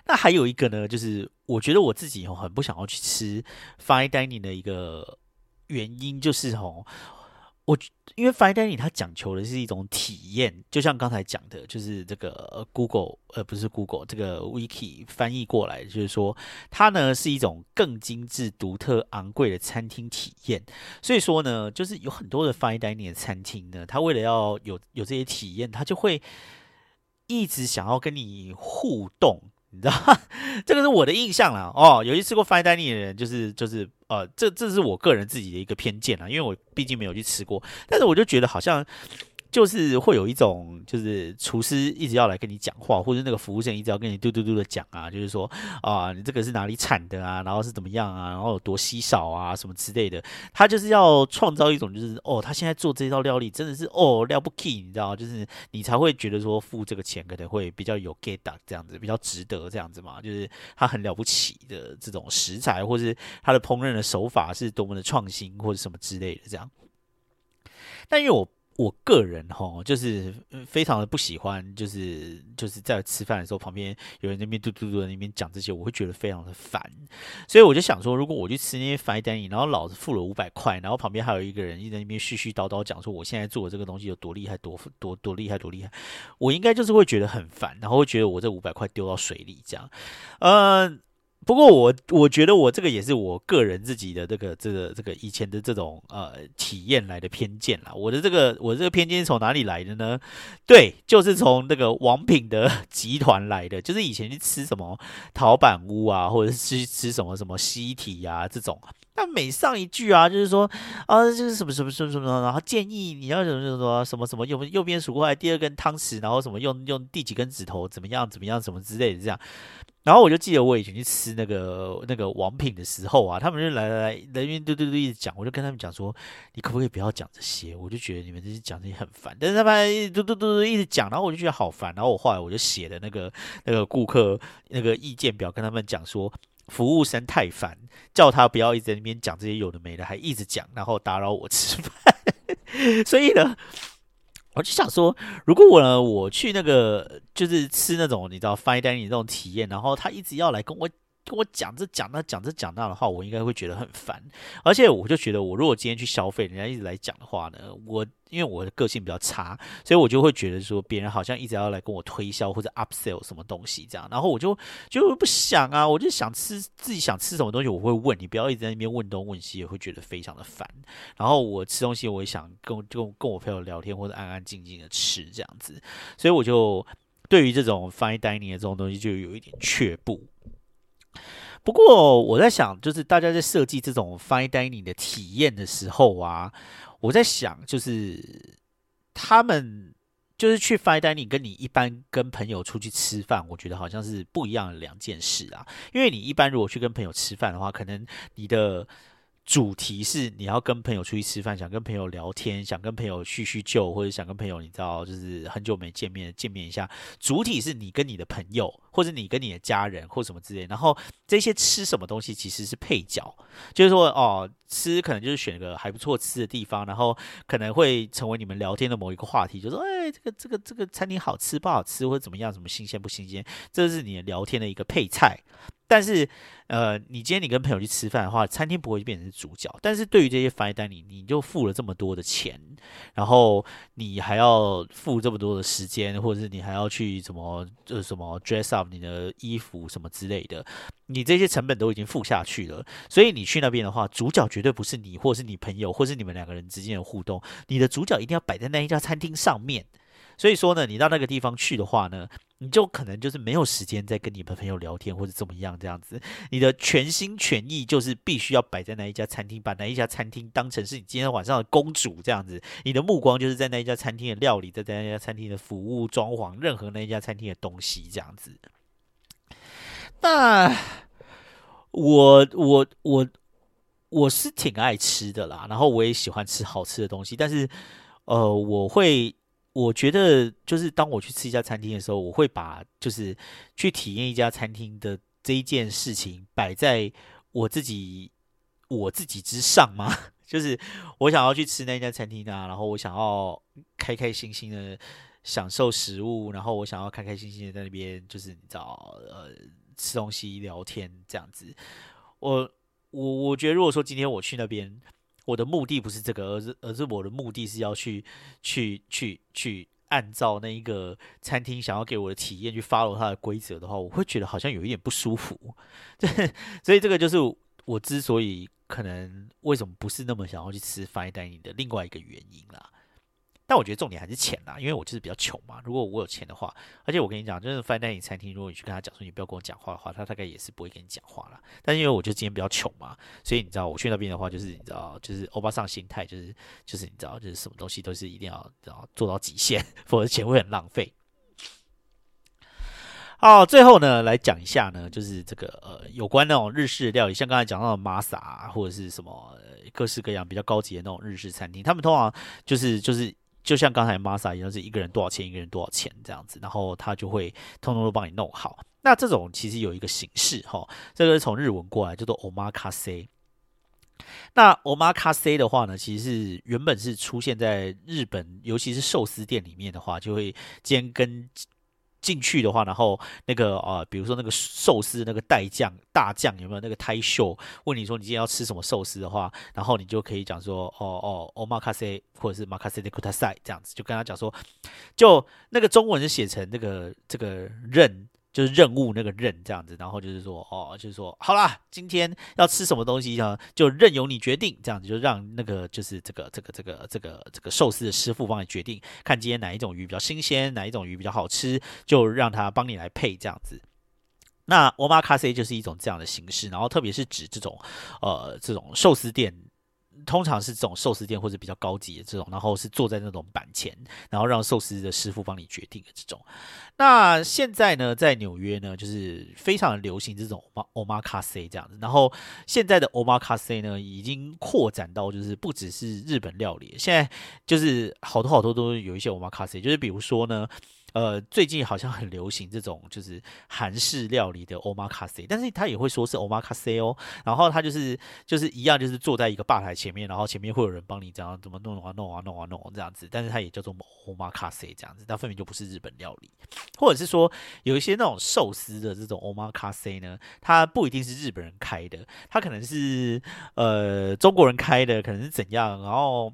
Speaker 1: 那还有一个呢，就是我觉得我自己哦很不想要去吃 fine dining 的一个原因，就是哦。我因为 fine dining 它讲求的是一种体验，就像刚才讲的，就是这个 Google 呃不是 Google 这个 Wiki 翻译过来，就是说它呢是一种更精致、独特、昂贵的餐厅体验。所以说呢，就是有很多的 fine dining 的餐厅呢，它为了要有有这些体验，它就会一直想要跟你互动。你知道，[LAUGHS] 这个是我的印象啦。哦，有些吃过 fine dining 的人，就是就是呃，这这是我个人自己的一个偏见啦，因为我毕竟没有去吃过，但是我就觉得好像。就是会有一种，就是厨师一直要来跟你讲话，或者那个服务生一直要跟你嘟嘟嘟的讲啊，就是说啊，你这个是哪里产的啊，然后是怎么样啊，然后有多稀少啊，什么之类的。他就是要创造一种，就是哦，他现在做这道料理真的是哦了不起，你知道就是你才会觉得说付这个钱可能会比较有 get 这样子，比较值得这样子嘛。就是他很了不起的这种食材，或是他的烹饪的手法是多么的创新，或者什么之类的这样。但因为我。我个人哈，就是非常的不喜欢，就是就是在吃饭的时候，旁边有人那边嘟嘟嘟在那边讲这些，我会觉得非常的烦。所以我就想说，如果我去吃那些 fine dining，然后老子付了五百块，然后旁边还有一个人一直在那边絮絮叨叨讲说我现在做的这个东西有多厉害，多多多厉害，多厉害，我应该就是会觉得很烦，然后会觉得我这五百块丢到水里这样，嗯。不过我我觉得我这个也是我个人自己的这个这个这个以前的这种呃体验来的偏见啦。我的这个我这个偏见从哪里来的呢？对，就是从那个王品的集团来的。就是以前去吃什么陶板屋啊，或者是吃吃什么什么西体呀这种，他每上一句啊，就是说啊，就是什么什么什么什么，然后建议你要什么什么什么什么什么右右边数过来第二根汤匙，然后什么用用第几根指头怎么样怎么样什么之类的这样。然后我就记得我以前去吃那个那个王品的时候啊，他们就来来来人员嘟嘟嘟一直讲，我就跟他们讲说，你可不可以不要讲这些？我就觉得你们这些讲这些很烦。但是他们嘟嘟嘟嘟一直讲，然后我就觉得好烦。然后我后来我就写的那个那个顾客那个意见表，跟他们讲说，服务生太烦，叫他不要一直在那边讲这些有的没的，还一直讲，然后打扰我吃饭。[LAUGHS] 所以呢。我就想说，如果我呢，我去那个就是吃那种你知道 fine dining 这种体验，然后他一直要来跟我。跟我讲这讲那讲这讲那的话，我应该会觉得很烦。而且我就觉得，我如果今天去消费，人家一直来讲的话呢，我因为我的个性比较差，所以我就会觉得说，别人好像一直要来跟我推销或者 upsell 什么东西这样，然后我就就不想啊，我就想吃自己想吃什么东西，我会问你，不要一直在那边问东问西，也会觉得非常的烦。然后我吃东西，我也想跟跟跟我朋友聊天或者安安静静的吃这样子，所以我就对于这种 fine dining [LAUGHS] 的这种东西就有一点却步。不过我在想，就是大家在设计这种 fine dining 的体验的时候啊，我在想，就是他们就是去 fine dining，跟你一般跟朋友出去吃饭，我觉得好像是不一样的两件事啊。因为你一般如果去跟朋友吃饭的话，可能你的主题是你要跟朋友出去吃饭，想跟朋友聊天，想跟朋友叙叙旧，或者想跟朋友你知道，就是很久没见面，见面一下。主体是你跟你的朋友，或者你跟你的家人，或什么之类。然后这些吃什么东西其实是配角，就是说哦，吃可能就是选个还不错吃的地方，然后可能会成为你们聊天的某一个话题，就说哎，这个这个这个餐厅好吃不好吃，或者怎么样，什么新鲜不新鲜，这是你聊天的一个配菜。但是，呃，你今天你跟朋友去吃饭的话，餐厅不会变成主角。但是对于这些 fine dining，你就付了这么多的钱，然后你还要付这么多的时间，或者是你还要去什么呃什么 dress up 你的衣服什么之类的，你这些成本都已经付下去了。所以你去那边的话，主角绝对不是你，或是你朋友，或是你们两个人之间的互动，你的主角一定要摆在那一家餐厅上面。所以说呢，你到那个地方去的话呢，你就可能就是没有时间再跟你的朋友聊天或者怎么样这样子。你的全心全意就是必须要摆在那一家餐厅，把那一家餐厅当成是你今天晚上的公主这样子。你的目光就是在那一家餐厅的料理，在那一家餐厅的服务、装潢，任何那一家餐厅的东西这样子。那我我我我是挺爱吃的啦，然后我也喜欢吃好吃的东西，但是呃，我会。我觉得就是当我去吃一家餐厅的时候，我会把就是去体验一家餐厅的这一件事情摆在我自己我自己之上吗？[LAUGHS] 就是我想要去吃那家餐厅啊，然后我想要开开心心的享受食物，然后我想要开开心心的在那边就是你知道呃吃东西聊天这样子。我我我觉得如果说今天我去那边，我的目的不是这个，而是而是我的目的是要去去去去按照那一个餐厅想要给我的体验去 follow 它的规则的话，我会觉得好像有一点不舒服。[LAUGHS] 对，所以这个就是我之所以。可能为什么不是那么想要去吃 fine dining 的另外一个原因啦？但我觉得重点还是钱啦，因为我就是比较穷嘛。如果我有钱的话，而且我跟你讲，就是 fine dining 餐厅，如果你去跟他讲说你不要跟我讲话的话，他大概也是不会跟你讲话了。但因为我就今天比较穷嘛，所以你知道我去那边的话，就是你知道，就是欧巴桑心态，就是就是你知道，就是什么东西都是一定要知道做到极限，[LAUGHS] 否则钱会很浪费。好，最后呢，来讲一下呢，就是这个呃，有关那种日式料理，像刚才讲到的 Masa 或者是什么各式各样比较高级的那种日式餐厅，他们通常就是就是就像刚才玛莎一样，是一个人多少钱，一个人多少钱这样子，然后他就会通通都帮你弄好。那这种其实有一个形式哈，这个是从日文过来叫做 Omakase。那 Omakase 的话呢，其实是原本是出现在日本，尤其是寿司店里面的话，就会兼跟。进去的话，然后那个呃，比如说那个寿司那个代酱大酱有没有那个胎秀？问你说你今天要吃什么寿司的话，然后你就可以讲说哦哦，omakase 或者是 makase de kutsai 这样子，就跟他讲说，就那个中文是写成那个这个任。就是任务那个任这样子，然后就是说哦，就是说好啦，今天要吃什么东西呢？就任由你决定，这样子就让那个就是这个这个这个这个这个寿司的师傅帮你决定，看今天哪一种鱼比较新鲜，哪一种鱼比较好吃，就让他帮你来配这样子。那 omakase 就是一种这样的形式，然后特别是指这种呃这种寿司店。通常是这种寿司店或者比较高级的这种，然后是坐在那种板前，然后让寿司的师傅帮你决定的这种。那现在呢，在纽约呢，就是非常流行这种 omakase 这样子。然后现在的 omakase 呢，已经扩展到就是不只是日本料理，现在就是好多好多都有一些 omakase，就是比如说呢。呃，最近好像很流行这种就是韩式料理的 omakase，但是他也会说是 omakase 哦。然后他就是就是一样，就是坐在一个吧台前面，然后前面会有人帮你这样怎么弄啊弄啊弄啊弄啊这样子。但是它也叫做 omakase 这样子，但分明就不是日本料理。或者是说有一些那种寿司的这种 omakase 呢，它不一定是日本人开的，它可能是呃中国人开的，可能是怎样，然后。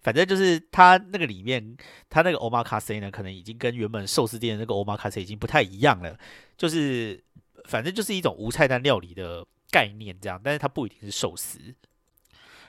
Speaker 1: 反正就是它那个里面，它那个 omakase 呢，可能已经跟原本寿司店那个 omakase 已经不太一样了。就是反正就是一种无菜单料理的概念这样，但是它不一定是寿司。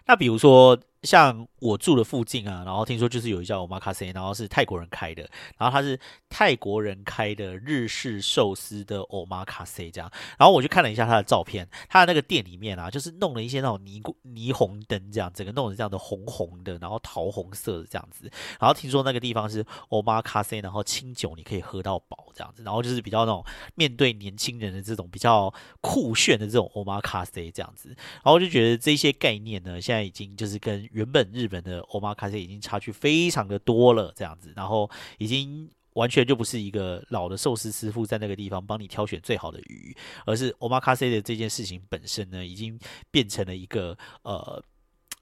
Speaker 1: 那比如说。像我住的附近啊，然后听说就是有一家 omakase，然后是泰国人开的，然后他是泰国人开的日式寿司的 omakase 这样，然后我就看了一下他的照片，他的那个店里面啊，就是弄了一些那种霓霓虹灯这样，整个弄成这样的红红的，然后桃红色的这样子，然后听说那个地方是 omakase，然后清酒你可以喝到饱这样子，然后就是比较那种面对年轻人的这种比较酷炫的这种 omakase 这样子，然后我就觉得这些概念呢，现在已经就是跟原本日本的 omakase 已经差距非常的多了，这样子，然后已经完全就不是一个老的寿司师傅在那个地方帮你挑选最好的鱼，而是 omakase 的这件事情本身呢，已经变成了一个呃。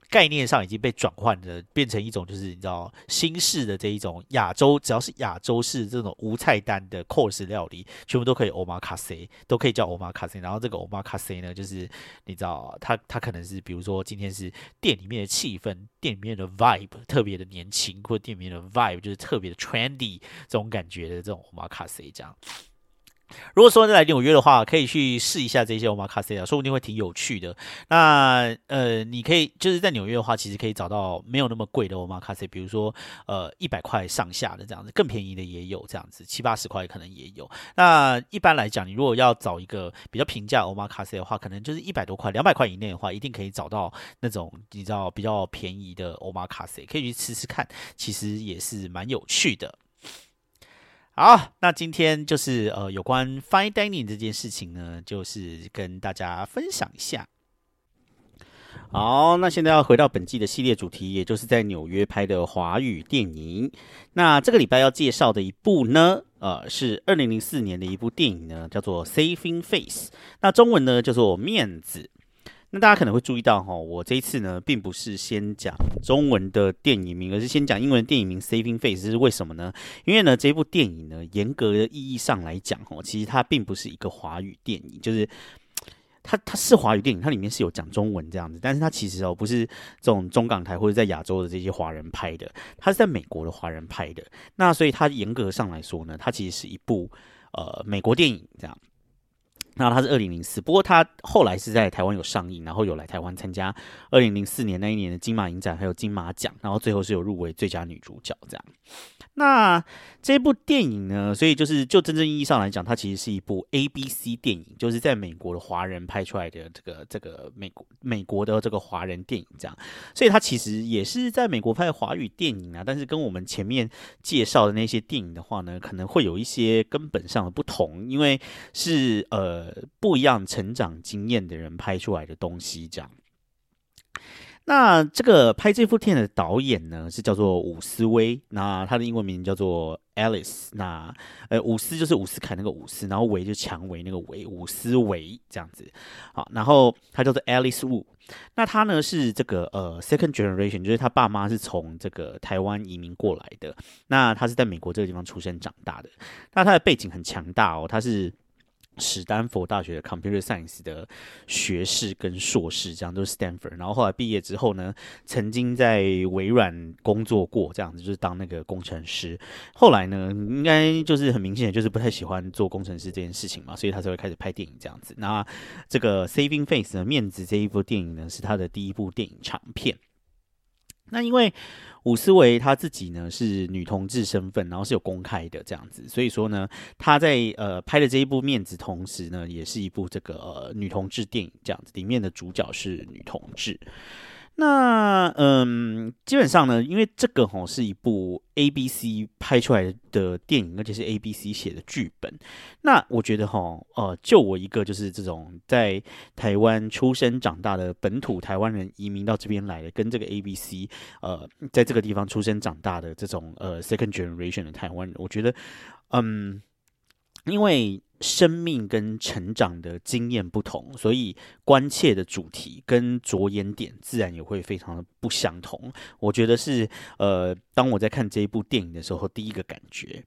Speaker 1: 概念上已经被转换的，变成一种就是你知道新式的这一种亚洲，只要是亚洲式这种无菜单的 course 料理，全部都可以 omakase，都可以叫 omakase。然后这个 omakase 呢，就是你知道它它可能是比如说今天是店里面的气氛，店里面的 vibe 特别的年轻，或者店里面的 vibe 就是特别的 trendy 这种感觉的这种 omakase 这样。如果说来纽约的话，可以去试一下这些 omakase 啊，说不定会挺有趣的。那呃，你可以就是在纽约的话，其实可以找到没有那么贵的 omakase，比如说呃一百块上下的这样子，更便宜的也有这样子，七八十块可能也有。那一般来讲，你如果要找一个比较平价 omakase 的话，可能就是一百多块、两百块以内的话，一定可以找到那种你知道比较便宜的 omakase，可以去吃吃看，其实也是蛮有趣的。好，那今天就是呃有关 fine dining 这件事情呢，就是跟大家分享一下。好，那现在要回到本季的系列主题，也就是在纽约拍的华语电影。那这个礼拜要介绍的一部呢，呃，是二零零四年的一部电影呢，叫做《Saving Face》。那中文呢叫做《面子》。那大家可能会注意到哈，我这一次呢，并不是先讲中文的电影名，而是先讲英文电影名《Saving Face》。这是为什么呢？因为呢，这部电影呢，严格的意义上来讲，哦，其实它并不是一个华语电影，就是。它它是华语电影，它里面是有讲中文这样子，但是它其实哦不是这种中港台或者在亚洲的这些华人拍的，它是在美国的华人拍的。那所以它严格上来说呢，它其实是一部呃美国电影这样。那它是二零零四，不过它后来是在台湾有上映，然后有来台湾参加二零零四年那一年的金马影展还有金马奖，然后最后是有入围最佳女主角这样。那这部电影呢？所以就是就真正意义上来讲，它其实是一部 A B C 电影，就是在美国的华人拍出来的这个这个美国美国的这个华人电影这样。所以它其实也是在美国拍的华语电影啊，但是跟我们前面介绍的那些电影的话呢，可能会有一些根本上的不同，因为是呃不一样成长经验的人拍出来的东西这样。那这个拍这部片的导演呢，是叫做伍斯威，那他的英文名叫做 Alice。那呃，伍斯就是伍斯凯那个伍斯，然后维就蔷薇那个维，伍斯维这样子。好，然后他叫做 Alice Wu。那他呢是这个呃 second generation，就是他爸妈是从这个台湾移民过来的。那他是在美国这个地方出生长大的。那他的背景很强大哦，他是。史丹佛大学的 Computer Science 的学士跟硕士，这样都是 Stanford。然后后来毕业之后呢，曾经在微软工作过，这样子就是当那个工程师。后来呢，应该就是很明显，就是不太喜欢做工程师这件事情嘛，所以他才会开始拍电影这样子。那这个 Saving Face 的面子这一部电影呢，是他的第一部电影长片。那因为伍思维他自己呢是女同志身份，然后是有公开的这样子，所以说呢，他在呃拍的这一部面子同时呢，也是一部这个女同志电影这样子，里面的主角是女同志。那嗯，基本上呢，因为这个吼是一部 A B C 拍出来的电影，而且是 A B C 写的剧本。那我觉得吼，呃，就我一个就是这种在台湾出生长大的本土台湾人移民到这边来的，跟这个 A B C 呃，在这个地方出生长大的这种呃 second generation 的台湾人，我觉得嗯，因为。生命跟成长的经验不同，所以关切的主题跟着眼点自然也会非常的不相同。我觉得是呃，当我在看这一部电影的时候，第一个感觉。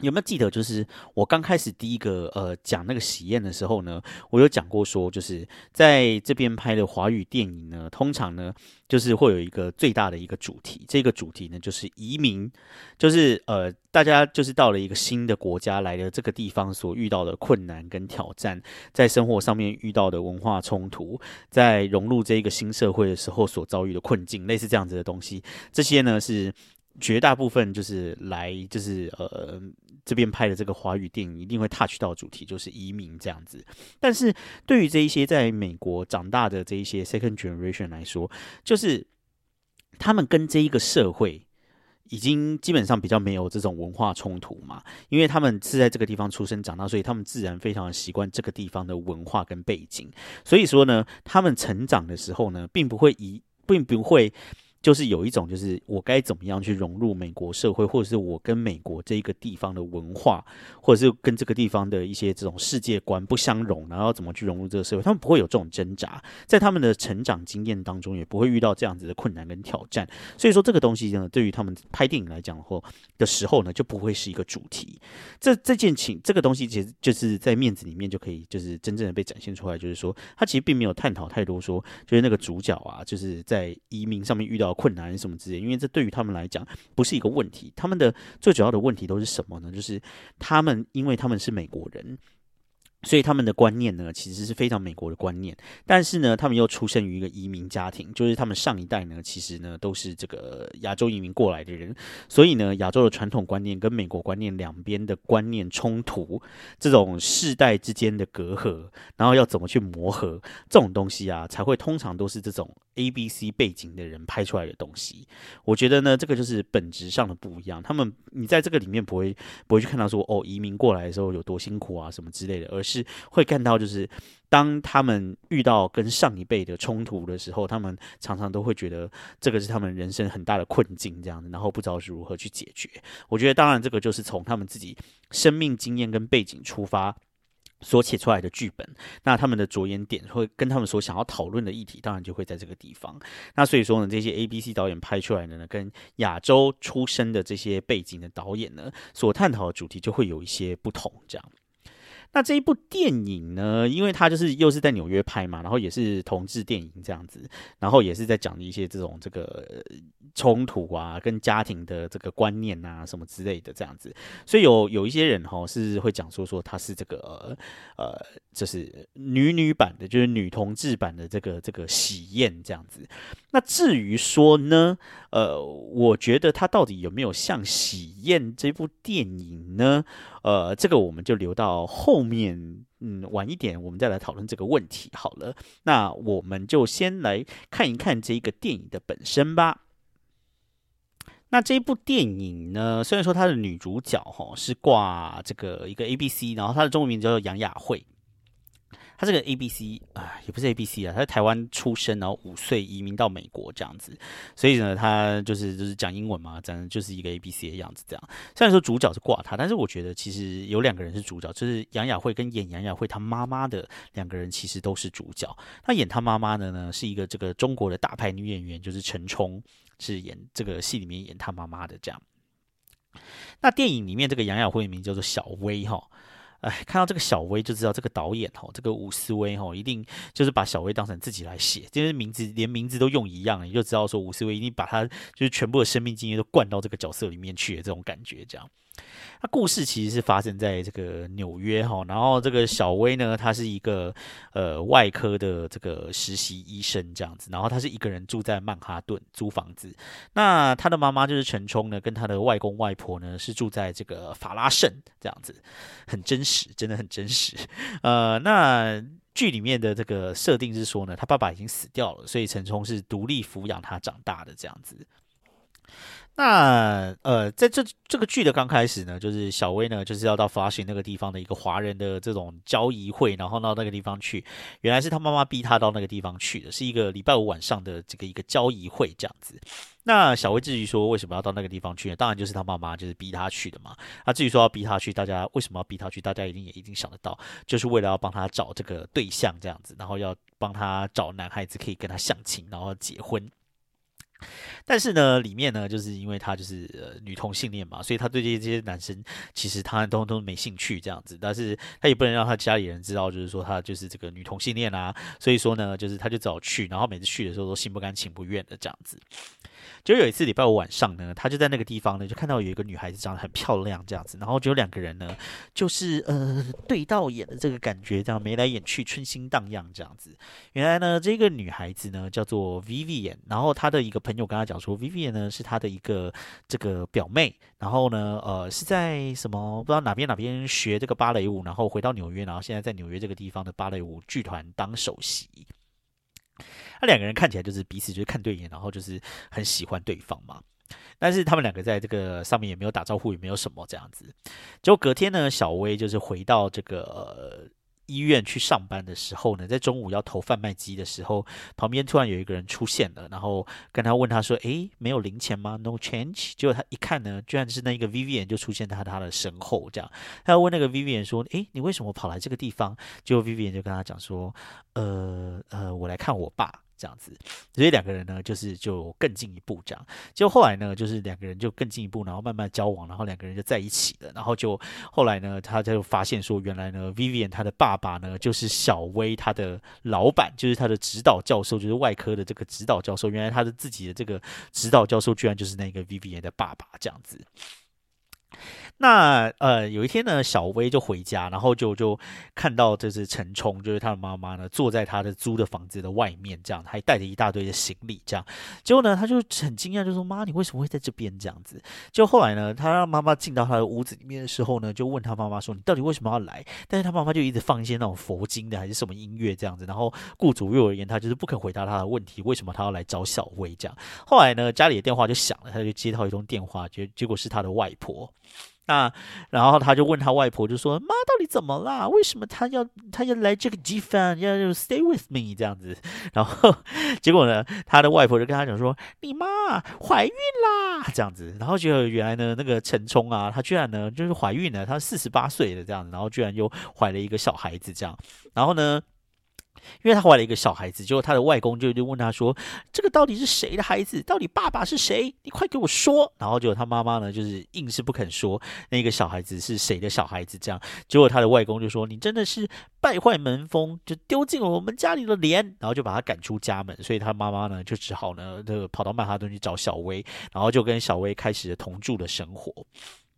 Speaker 1: 有没有记得，就是我刚开始第一个呃讲那个喜宴的时候呢，我有讲过说，就是在这边拍的华语电影呢，通常呢就是会有一个最大的一个主题，这个主题呢就是移民，就是呃大家就是到了一个新的国家来的这个地方所遇到的困难跟挑战，在生活上面遇到的文化冲突，在融入这一个新社会的时候所遭遇的困境，类似这样子的东西，这些呢是。绝大部分就是来，就是呃这边拍的这个华语电影一定会 touch 到主题，就是移民这样子。但是对于这一些在美国长大的这一些 second generation 来说，就是他们跟这一个社会已经基本上比较没有这种文化冲突嘛，因为他们是在这个地方出生长大，所以他们自然非常的习惯这个地方的文化跟背景。所以说呢，他们成长的时候呢，并不会以并不会。就是有一种，就是我该怎么样去融入美国社会，或者是我跟美国这一个地方的文化，或者是跟这个地方的一些这种世界观不相容，然后怎么去融入这个社会，他们不会有这种挣扎，在他们的成长经验当中，也不会遇到这样子的困难跟挑战。所以说，这个东西呢，对于他们拍电影来讲或的时候呢，就不会是一个主题。这这件情，这个东西其实就是在面子里面就可以，就是真正的被展现出来，就是说，他其实并没有探讨太多，说就是那个主角啊，就是在移民上面遇到。困难什么之类，因为这对于他们来讲不是一个问题。他们的最主要的问题都是什么呢？就是他们因为他们是美国人。所以他们的观念呢，其实是非常美国的观念，但是呢，他们又出生于一个移民家庭，就是他们上一代呢，其实呢都是这个亚洲移民过来的人，所以呢，亚洲的传统观念跟美国观念两边的观念冲突，这种世代之间的隔阂，然后要怎么去磨合，这种东西啊，才会通常都是这种 A、B、C 背景的人拍出来的东西。我觉得呢，这个就是本质上的不一样。他们你在这个里面不会不会去看到说哦，移民过来的时候有多辛苦啊什么之类的，而是会看到就是当他们遇到跟上一辈的冲突的时候，他们常常都会觉得这个是他们人生很大的困境，这样子，然后不知道是如何去解决。我觉得当然这个就是从他们自己生命经验跟背景出发。所写出来的剧本，那他们的着眼点会跟他们所想要讨论的议题，当然就会在这个地方。那所以说呢，这些 A、B、C 导演拍出来的呢，跟亚洲出身的这些背景的导演呢，所探讨的主题就会有一些不同，这样。那这一部电影呢，因为它就是又是在纽约拍嘛，然后也是同志电影这样子，然后也是在讲一些这种这个冲突啊，跟家庭的这个观念啊什么之类的这样子，所以有有一些人哈是会讲说说他是这个呃，就是女女版的，就是女同志版的这个这个喜宴这样子。那至于说呢，呃，我觉得它到底有没有像喜宴这部电影呢？呃，这个我们就留到后面，嗯，晚一点我们再来讨论这个问题好了。那我们就先来看一看这一个电影的本身吧。那这一部电影呢，虽然说它的女主角哈是挂这个一个 A B C，然后它的中文名叫做杨雅慧。他这个 A B C 啊，也不是 A B C 啊，他在台湾出生，然后五岁移民到美国这样子，所以呢，他就是就是讲英文嘛，讲就是一个 A B C 的样子这样。虽然说主角是挂他，但是我觉得其实有两个人是主角，就是杨雅慧跟演杨雅慧她妈妈的两个人其实都是主角。那演她妈妈的呢，是一个这个中国的大牌女演员，就是陈冲，是演这个戏里面演她妈妈的这样。那电影里面这个杨雅慧名叫做小薇哈。哎，看到这个小薇就知道这个导演哦，这个伍思威哦，一定就是把小薇当成自己来写，这些名字连名字都用一样，你就知道说伍思威一定把他就是全部的生命经验都灌到这个角色里面去的这种感觉，这样。那故事其实是发生在这个纽约哈，然后这个小薇呢，她是一个呃外科的这个实习医生这样子，然后她是一个人住在曼哈顿租房子。那她的妈妈就是陈冲呢，跟她的外公外婆呢是住在这个法拉盛这样子，很真实，真的很真实。呃，那剧里面的这个设定是说呢，他爸爸已经死掉了，所以陈冲是独立抚养他长大的这样子。那呃，在这这个剧的刚开始呢，就是小薇呢，就是要到发行那个地方的一个华人的这种交易会，然后到那个地方去。原来是他妈妈逼他到那个地方去的，是一个礼拜五晚上的这个一个交易会这样子。那小薇至于说为什么要到那个地方去呢？当然就是他妈妈就是逼他去的嘛。那至于说要逼他去，大家为什么要逼他去？大家一定也一定想得到，就是为了要帮他找这个对象这样子，然后要帮他找男孩子可以跟他相亲，然后结婚。但是呢，里面呢，就是因为他就是呃女同性恋嘛，所以他对这些这些男生其实他都都没兴趣这样子。但是他也不能让他家里人知道，就是说他就是这个女同性恋啊。所以说呢，就是他就早去，然后每次去的时候都心不甘情不愿的这样子。就有一次礼拜五晚上呢，他就在那个地方呢，就看到有一个女孩子长得很漂亮这样子，然后就有两个人呢，就是呃对到眼的这个感觉，这样眉来眼去，春心荡漾这样子。原来呢，这个女孩子呢叫做 Vivian，然后她的一个朋友跟她讲说，Vivian 呢是她的一个这个表妹，然后呢呃是在什么不知道哪边哪边学这个芭蕾舞，然后回到纽约，然后现在在纽约这个地方的芭蕾舞剧团当首席。两个人看起来就是彼此就是看对眼，然后就是很喜欢对方嘛。但是他们两个在这个上面也没有打招呼，也没有什么这样子。结果隔天呢，小薇就是回到这个。医院去上班的时候呢，在中午要投贩卖机的时候，旁边突然有一个人出现了，然后跟他问他说：“诶，没有零钱吗？No change。”结果他一看呢，居然是那个 Vivian 就出现在他的身后，这样他要问那个 Vivian 说：“诶，你为什么跑来这个地方？”结果 Vivian 就跟他讲说：“呃呃，我来看我爸。”这样子，所以两个人呢，就是就更进一步这样。就后来呢，就是两个人就更进一步，然后慢慢交往，然后两个人就在一起了。然后就后来呢，他就发现说，原来呢，Vivian 他的爸爸呢，就是小薇他的老板，就是他的指导教授，就是外科的这个指导教授。原来他的自己的这个指导教授，居然就是那个 Vivian 的爸爸这样子。那呃，有一天呢，小薇就回家，然后就就看到就是陈冲，就是他的妈妈呢，坐在他的租的房子的外面，这样还带着一大堆的行李，这样。结果呢，他就很惊讶，就说：“妈，你为什么会在这边？”这样子。就后来呢，他让妈妈进到他的屋子里面的时候呢，就问他妈妈说：“你到底为什么要来？”但是他妈妈就一直放一些那种佛经的还是什么音乐这样子，然后顾左右而言他就是不肯回答他的问题，为什么他要来找小薇这样？后来呢，家里的电话就响了，他就接到一通电话，结结果是他的外婆。那然后他就问他外婆，就说：“妈，到底怎么啦？为什么他要他要来这个地方，要 stay with me 这样子？”然后 [LAUGHS] 结果呢，他的外婆就跟他讲说：“你妈怀孕啦，这样子。”然后结果原来呢，那个陈冲啊，他居然呢就是怀孕了，他四十八岁的这样子，然后居然又怀了一个小孩子这样，然后呢。因为他怀了一个小孩子，结果他的外公就就问他说：“这个到底是谁的孩子？到底爸爸是谁？你快给我说！”然后结果他妈妈呢，就是硬是不肯说那个小孩子是谁的小孩子。这样，结果他的外公就说：“你真的是败坏门风，就丢尽了我们家里的脸。”然后就把他赶出家门。所以他妈妈呢，就只好呢，这个跑到曼哈顿去找小薇，然后就跟小薇开始了同住的生活。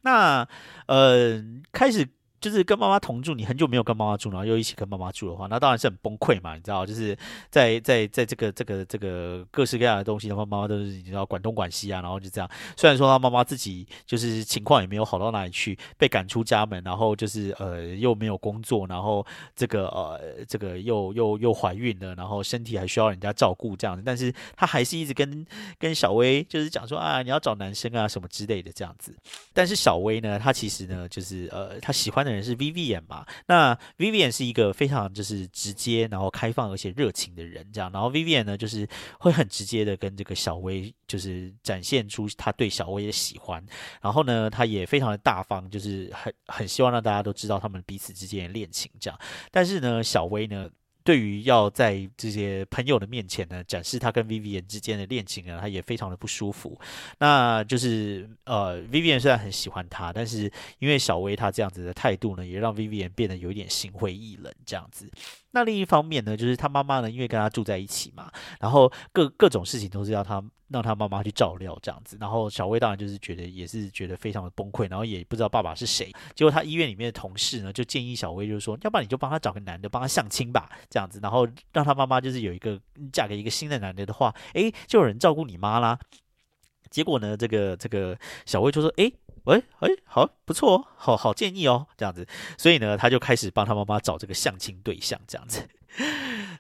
Speaker 1: 那呃，开始。就是跟妈妈同住，你很久没有跟妈妈住，然后又一起跟妈妈住的话，那当然是很崩溃嘛，你知道？就是在在在这个这个这个各式各样的东西，然后妈妈都是你知道管东管西啊，然后就这样。虽然说他妈妈自己就是情况也没有好到哪里去，被赶出家门，然后就是呃又没有工作，然后这个呃这个又又又怀孕了，然后身体还需要人家照顾这样子，但是他还是一直跟跟小薇就是讲说啊你要找男生啊什么之类的这样子。但是小薇呢，她其实呢就是呃她喜欢。的人是 Vivian 嘛？那 Vivian 是一个非常就是直接，然后开放而且热情的人，这样。然后 Vivian 呢，就是会很直接的跟这个小薇，就是展现出他对小薇的喜欢。然后呢，他也非常的大方，就是很很希望让大家都知道他们彼此之间的恋情，这样。但是呢，小薇呢？对于要在这些朋友的面前呢，展示他跟 Vivian 之间的恋情呢，他也非常的不舒服。那就是呃，Vivian 虽然很喜欢他，但是因为小薇他这样子的态度呢，也让 Vivian 变得有一点心灰意冷这样子。那另一方面呢，就是他妈妈呢，因为跟他住在一起嘛，然后各各种事情都是要他让他妈妈去照料这样子。然后小薇当然就是觉得也是觉得非常的崩溃，然后也不知道爸爸是谁。结果他医院里面的同事呢，就建议小薇就是说，要不然你就帮他找个男的帮他相亲吧，这样子，然后让他妈妈就是有一个嫁给一个新的男的的话，诶，就有人照顾你妈啦。结果呢，这个这个小薇就说，诶。喂，哎，好，不错哦，好好建议哦，这样子，所以呢，他就开始帮他妈妈找这个相亲对象，这样子。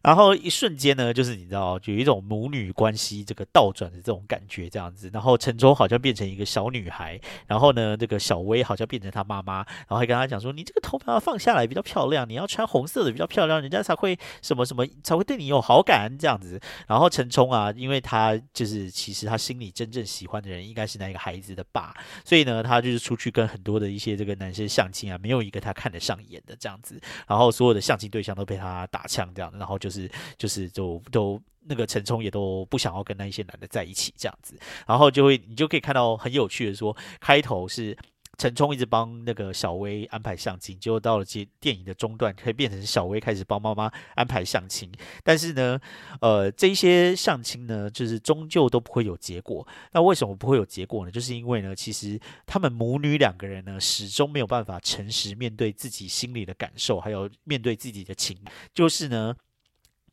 Speaker 1: 然后一瞬间呢，就是你知道，有一种母女关系这个倒转的这种感觉，这样子。然后陈冲好像变成一个小女孩，然后呢，这个小薇好像变成她妈妈，然后还跟她讲说：“你这个头发要放下来比较漂亮，你要穿红色的比较漂亮，人家才会什么什么才会对你有好感这样子。”然后陈冲啊，因为他就是其实他心里真正喜欢的人应该是那个孩子的爸，所以呢，他就是出去跟很多的一些这个男生相亲啊，没有一个他看得上眼的这样子。然后所有的相亲对象都被他打枪这样，然后就是。是，就是就都那个陈冲也都不想要跟那一些男的在一起这样子，然后就会你就可以看到很有趣的说，开头是。陈冲一直帮那个小薇安排相亲，结果到了接电影的中段，可以变成小薇开始帮妈妈安排相亲。但是呢，呃，这些相亲呢，就是终究都不会有结果。那为什么不会有结果呢？就是因为呢，其实他们母女两个人呢，始终没有办法诚实面对自己心里的感受，还有面对自己的情，就是呢。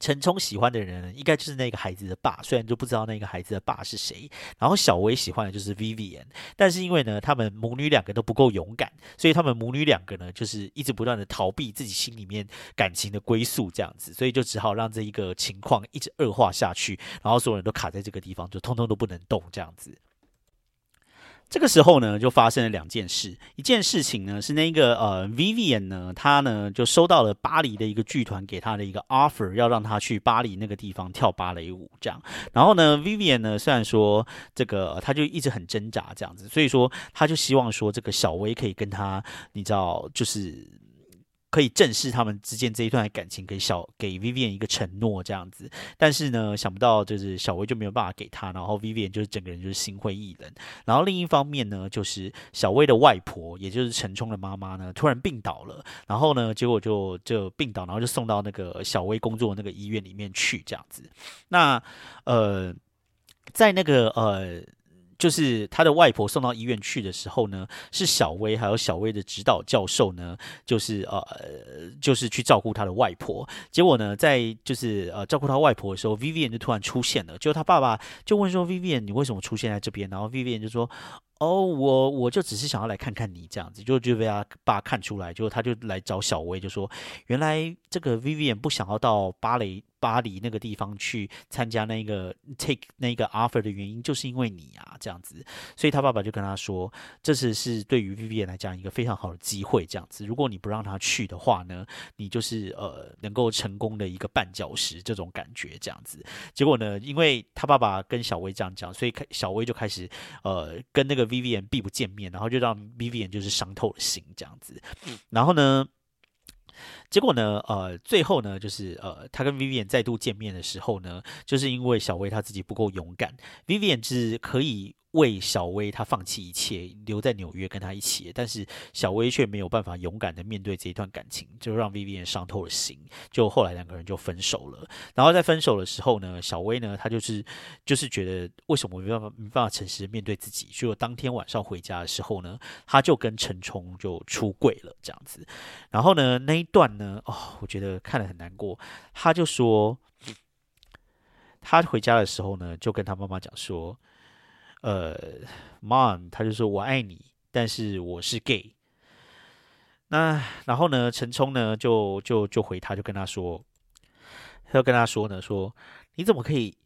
Speaker 1: 陈冲喜欢的人应该就是那个孩子的爸，虽然就不知道那个孩子的爸是谁。然后小薇喜欢的就是 Vivian，但是因为呢，他们母女两个都不够勇敢，所以他们母女两个呢，就是一直不断的逃避自己心里面感情的归宿，这样子，所以就只好让这一个情况一直恶化下去，然后所有人都卡在这个地方，就通通都不能动，这样子。这个时候呢，就发生了两件事。一件事情呢，是那个呃，Vivian 呢，他呢就收到了巴黎的一个剧团给他的一个 offer，要让他去巴黎那个地方跳芭蕾舞，这样。然后呢，Vivian 呢，虽然说这个他就一直很挣扎这样子，所以说他就希望说这个小薇可以跟他，你知道，就是。可以正视他们之间这一段感情，给小给 Vivian 一个承诺这样子，但是呢，想不到就是小薇就没有办法给他，然后 Vivian 就是整个人就是心灰意冷。然后另一方面呢，就是小薇的外婆，也就是陈冲的妈妈呢，突然病倒了，然后呢，结果就就病倒，然后就送到那个小薇工作的那个医院里面去这样子。那呃，在那个呃。就是他的外婆送到医院去的时候呢，是小薇还有小薇的指导教授呢，就是呃，就是去照顾他的外婆。结果呢，在就是呃照顾他外婆的时候，Vivian 就突然出现了。就他爸爸就问说：“Vivian，你为什么出现在这边？”然后 Vivian 就说：“哦，我我就只是想要来看看你这样子。”就就被他爸看出来，就他就来找小薇，就说：“原来这个 Vivian 不想要到芭蕾。”巴黎那个地方去参加那个 take 那个 offer 的原因，就是因为你啊，这样子，所以他爸爸就跟他说，这次是对于 Vivian 来讲一个非常好的机会，这样子，如果你不让他去的话呢，你就是呃能够成功的一个绊脚石，这种感觉这样子。结果呢，因为他爸爸跟小薇这样讲，所以开小薇就开始呃跟那个 Vivian 避不见面，然后就让 Vivian 就是伤透了心这样子，然后呢。结果呢，呃，最后呢，就是呃，他跟 Vivian 再度见面的时候呢，就是因为小薇她自己不够勇敢，Vivian 是可以。为小薇，他放弃一切，留在纽约跟他一起，但是小薇却没有办法勇敢的面对这一段感情，就让 Vivian 伤透了心。就后来两个人就分手了。然后在分手的时候呢，小薇呢，她就是就是觉得为什么没办法没办法诚实的面对自己？就当天晚上回家的时候呢，她就跟陈冲就出轨了这样子。然后呢，那一段呢，哦，我觉得看了很难过。他就说，他回家的时候呢，就跟他妈妈讲说。呃，mom，他就说我爱你，但是我是 gay。那然后呢，陈冲呢就就就回他，就跟他说，他就跟他说呢，说你怎么可以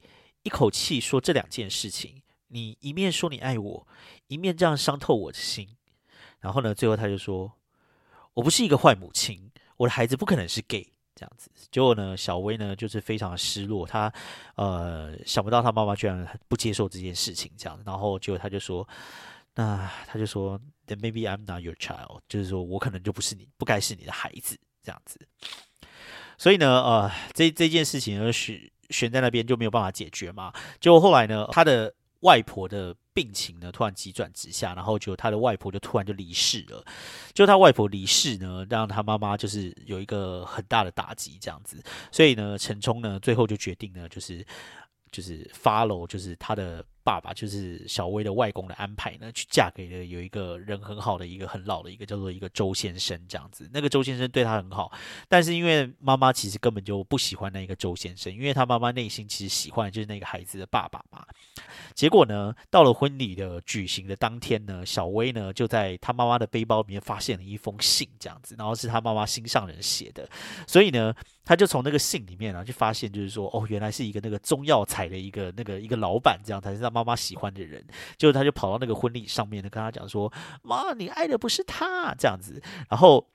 Speaker 1: 一口气说这两件事情？你一面说你爱我，一面这样伤透我的心。然后呢，最后他就说，我不是一个坏母亲，我的孩子不可能是 gay。这样子，结果呢，小薇呢就是非常的失落，她呃想不到她妈妈居然不接受这件事情，这样，然后结果她就说，那她就说，Then maybe I'm not your child，就是说我可能就不是你，不该是你的孩子，这样子。所以呢，呃，这这件事情呢悬悬在那边就没有办法解决嘛。结果后来呢，他的外婆的。病情呢突然急转直下，然后就他的外婆就突然就离世了。就他外婆离世呢，让他妈妈就是有一个很大的打击，这样子。所以呢，陈冲呢最后就决定呢，就是就是 follow，就是他的。爸爸就是小薇的外公的安排呢，去嫁给了有一个人很好的一个很老的一个叫做一个周先生这样子。那个周先生对他很好，但是因为妈妈其实根本就不喜欢那个周先生，因为他妈妈内心其实喜欢的就是那个孩子的爸爸嘛。结果呢，到了婚礼的举行的当天呢，小薇呢就在他妈妈的背包里面发现了一封信，这样子，然后是他妈妈心上人写的，所以呢，他就从那个信里面啊，就发现就是说，哦，原来是一个那个中药材的一个那个一个老板，这样才是他。妈妈喜欢的人，就他就跑到那个婚礼上面呢，跟他讲说：“妈，你爱的不是他，这样子。”然后。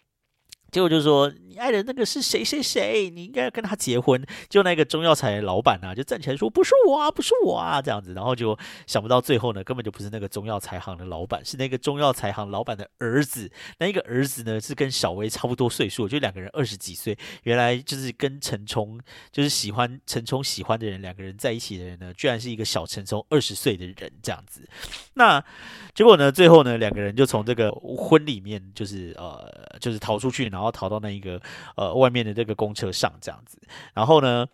Speaker 1: 结果就说，你爱的那个是谁谁谁，你应该要跟他结婚。就那个中药材老板呢，就站起来说：“不是我啊，不是我啊。”这样子，然后就想不到最后呢，根本就不是那个中药材行的老板，是那个中药材行老板的儿子。那一个儿子呢，是跟小薇差不多岁数，就两个人二十几岁。原来就是跟陈冲，就是喜欢陈冲喜欢的人，两个人在一起的人呢，居然是一个小陈冲二十岁的人这样子。那结果呢，最后呢，两个人就从这个 [LAUGHS] 婚里面，就是呃，就是逃出去，然后。然后逃到那一个呃外面的这个公车上这样子，然后呢，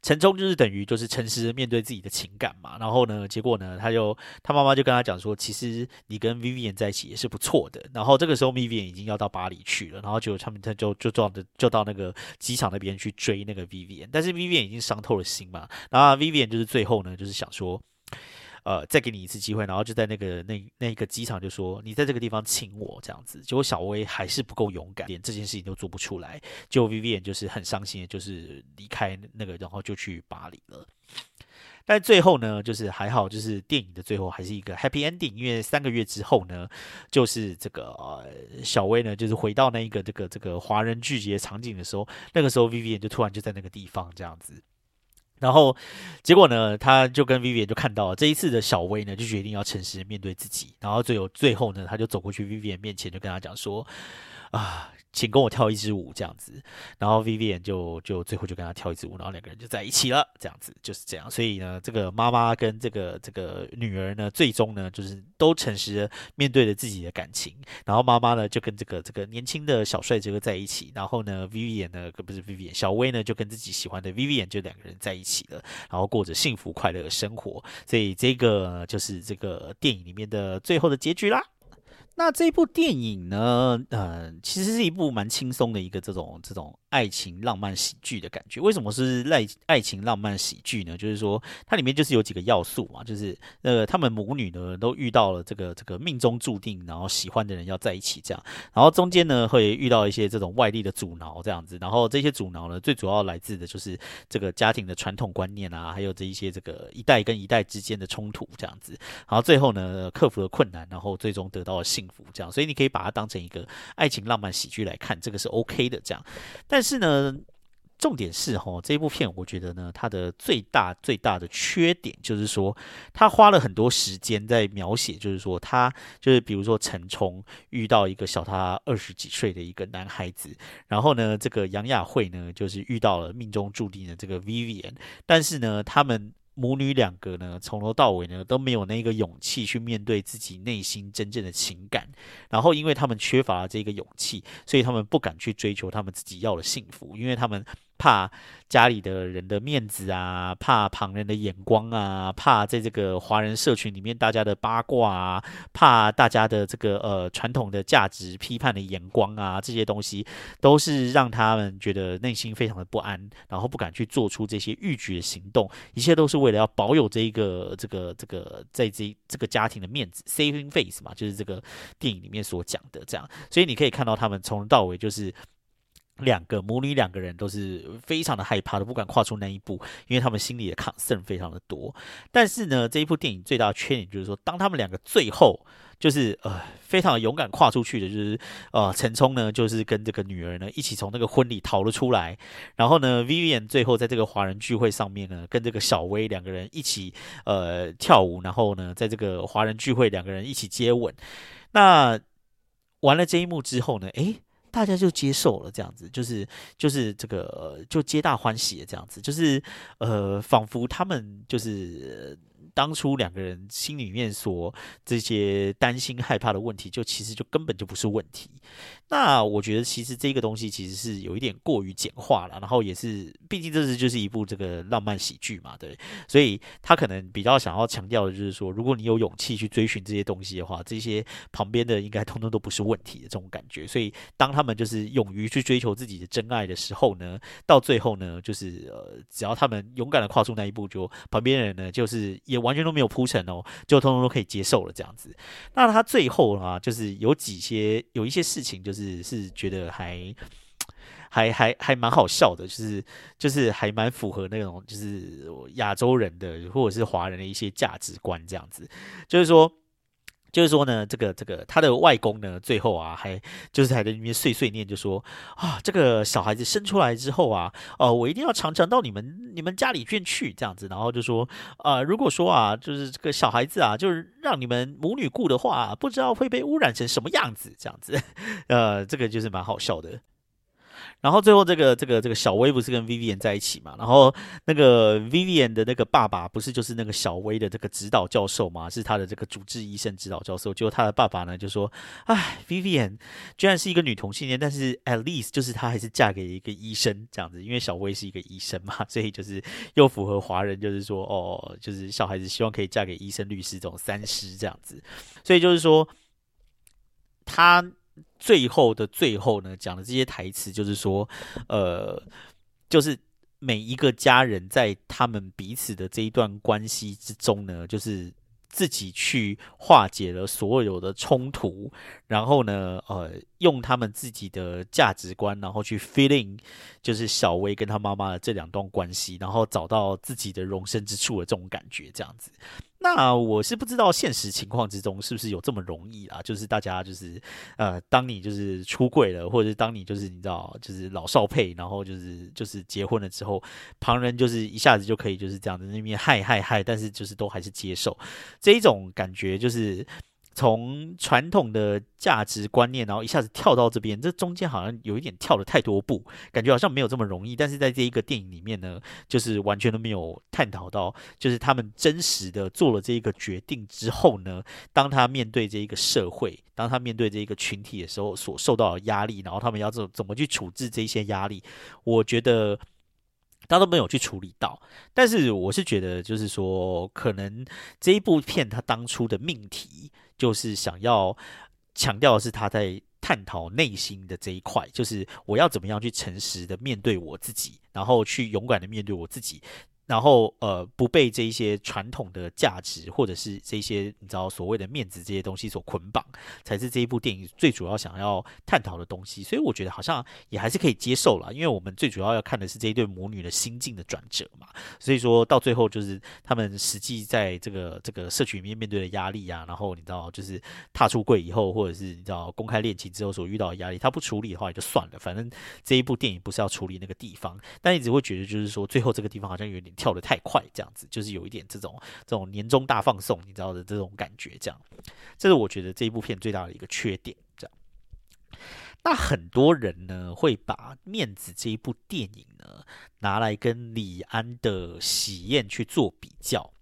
Speaker 1: 陈冲就是等于就是诚实面对自己的情感嘛，然后呢，结果呢，他就他妈妈就跟他讲说，其实你跟 Vivian 在一起也是不错的。然后这个时候 Vivian 已经要到巴黎去了，然后就他们他就就撞的就到那个机场那边去追那个 Vivian，但是 Vivian 已经伤透了心嘛，然后 Vivian 就是最后呢，就是想说。呃，再给你一次机会，然后就在那个那那个机场就说你在这个地方亲我这样子，结果小薇还是不够勇敢，连这件事情都做不出来，就 Vivian 就是很伤心，就是离开那个，然后就去巴黎了。但最后呢，就是还好，就是电影的最后还是一个 happy ending，因为三个月之后呢，就是这个呃小薇呢，就是回到那一个这个这个华人聚集的场景的时候，那个时候 Vivian 就突然就在那个地方这样子。然后，结果呢，他就跟 Vivian 就看到这一次的小薇呢，就决定要诚实面对自己。然后最后最后呢，他就走过去 Vivian 面前，就跟他讲说：“啊，请跟我跳一支舞这样子，然后 Vivian 就就最后就跟他跳一支舞，然后两个人就在一起了，这样子就是这样。所以呢，这个妈妈跟这个这个女儿呢，最终呢就是都诚实的面对了自己的感情。然后妈妈呢就跟这个这个年轻的小帅哥在一起，然后呢 Vivian 呢不是 Vivian 小薇呢就跟自己喜欢的 Vivian 就两个人在一起了，然后过着幸福快乐的生活。所以这个就是这个电影里面的最后的结局啦。那这部电影呢，呃，其实是一部蛮轻松的一个这种这种爱情浪漫喜剧的感觉。为什么是爱爱情浪漫喜剧呢？就是说它里面就是有几个要素嘛，就是呃，他们母女呢都遇到了这个这个命中注定，然后喜欢的人要在一起这样，然后中间呢会遇到一些这种外力的阻挠这样子，然后这些阻挠呢最主要来自的就是这个家庭的传统观念啊，还有这一些这个一代跟一代之间的冲突这样子，然后最后呢克服了困难，然后最终得到了幸福。这样，所以你可以把它当成一个爱情浪漫喜剧来看，这个是 OK 的。这样，但但是呢，重点是哈，这部片我觉得呢，它的最大最大的缺点就是说，他花了很多时间在描写，就是说他就是比如说陈冲遇到一个小他二十几岁的一个男孩子，然后呢，这个杨雅慧呢，就是遇到了命中注定的这个 Vivian，但是呢，他们。母女两个呢，从头到尾呢都没有那个勇气去面对自己内心真正的情感，然后因为他们缺乏这个勇气，所以他们不敢去追求他们自己要的幸福，因为他们。怕家里的人的面子啊，怕旁人的眼光啊，怕在这个华人社群里面大家的八卦啊，怕大家的这个呃传统的价值批判的眼光啊，这些东西都是让他们觉得内心非常的不安，然后不敢去做出这些逾矩的行动，一切都是为了要保有这一个这个这个在这这个家庭的面子，saving face 嘛，就是这个电影里面所讲的这样，所以你可以看到他们从头到尾就是。两个母女两个人都是非常的害怕的，不敢跨出那一步，因为他们心里的 concern 非常的多。但是呢，这一部电影最大的缺点就是说，当他们两个最后就是呃非常勇敢跨出去的，就是呃陈冲呢，就是跟这个女儿呢一起从那个婚礼逃了出来。然后呢，Vivian 最后在这个华人聚会上面呢，跟这个小薇两个人一起呃跳舞，然后呢，在这个华人聚会两个人一起接吻。那完了这一幕之后呢，诶。大家就接受了，这样子就是就是这个就皆大欢喜的这样子，就是呃，仿佛他们就是当初两个人心里面所这些担心害怕的问题，就其实就根本就不是问题。那我觉得其实这个东西其实是有一点过于简化了，然后也是毕竟这是就是一部这个浪漫喜剧嘛，对，所以他可能比较想要强调的就是说，如果你有勇气去追寻这些东西的话，这些旁边的应该通通都不是问题的这种感觉。所以当他们就是勇于去追求自己的真爱的时候呢，到最后呢，就是呃，只要他们勇敢的跨出那一步，就旁边人呢就是也完全都没有铺陈哦，就通通都可以接受了这样子。那他最后啊，就是有几些有一些事情就是。是是觉得还 [TSK] 还还还蛮好笑的，就是就是还蛮符合那种就是亚洲人的或者是华人的一些价值观这样子，就是说。就是说呢，这个这个他的外公呢，最后啊，还就是还在那边碎碎念，就说啊，这个小孩子生出来之后啊，哦，我一定要常常到你们你们家里边去这样子，然后就说啊，如果说啊，就是这个小孩子啊，就是让你们母女顾的话，不知道会被污染成什么样子，这样子，[LAUGHS] 呃，这个就是蛮好笑的。然后最后这个这个这个小薇不是跟 Vivian 在一起嘛？然后那个 Vivian 的那个爸爸不是就是那个小薇的这个指导教授嘛？是他的这个主治医生指导教授。结果他的爸爸呢就说：“哎，Vivian 居然是一个女同性恋，但是 at least 就是她还是嫁给一个医生这样子，因为小薇是一个医生嘛，所以就是又符合华人就是说哦，就是小孩子希望可以嫁给医生、律师这种三师这样子。所以就是说他。”最后的最后呢，讲的这些台词就是说，呃，就是每一个家人在他们彼此的这一段关系之中呢，就是自己去化解了所有的冲突，然后呢，呃，用他们自己的价值观，然后去 feeling，就是小薇跟他妈妈的这两段关系，然后找到自己的容身之处的这种感觉，这样子。那我是不知道现实情况之中是不是有这么容易啊？就是大家就是呃，当你就是出柜了，或者是当你就是你知道就是老少配，然后就是就是结婚了之后，旁人就是一下子就可以就是这样子那边嗨嗨嗨，但是就是都还是接受这一种感觉，就是从传统的价值观念，然后一下子跳到这边，这中间好像有一点跳了太多步，感觉好像没有这么容易。但是在这一个电影里面呢，就是完全都没有探讨到，就是他们真实的做了这一个决定之后呢，当他面对这一个社会，当他面对这一个群体的时候，所受到的压力，然后他们要怎怎么去处置这些压力，我觉得。他都没有去处理到，但是我是觉得，就是说，可能这一部片他当初的命题就是想要强调的是他在探讨内心的这一块，就是我要怎么样去诚实的面对我自己，然后去勇敢的面对我自己。然后，呃，不被这一些传统的价值，或者是这些你知道所谓的面子这些东西所捆绑，才是这一部电影最主要想要探讨的东西。所以我觉得好像也还是可以接受了，因为我们最主要要看的是这一对母女的心境的转折嘛。所以说到最后，就是他们实际在这个这个社群里面面对的压力啊，然后你知道，就是踏出柜以后，或者是你知道公开恋情之后所遇到的压力，他不处理的话也就算了，反正这一部电影不是要处理那个地方，但一直会觉得就是说最后这个地方好像有点。跳得太快，这样子就是有一点这种这种年终大放送，你知道的这种感觉，这样，这是我觉得这一部片最大的一个缺点。这样，那很多人呢会把《面子》这一部电影呢拿来跟李安的《喜宴》去做比较。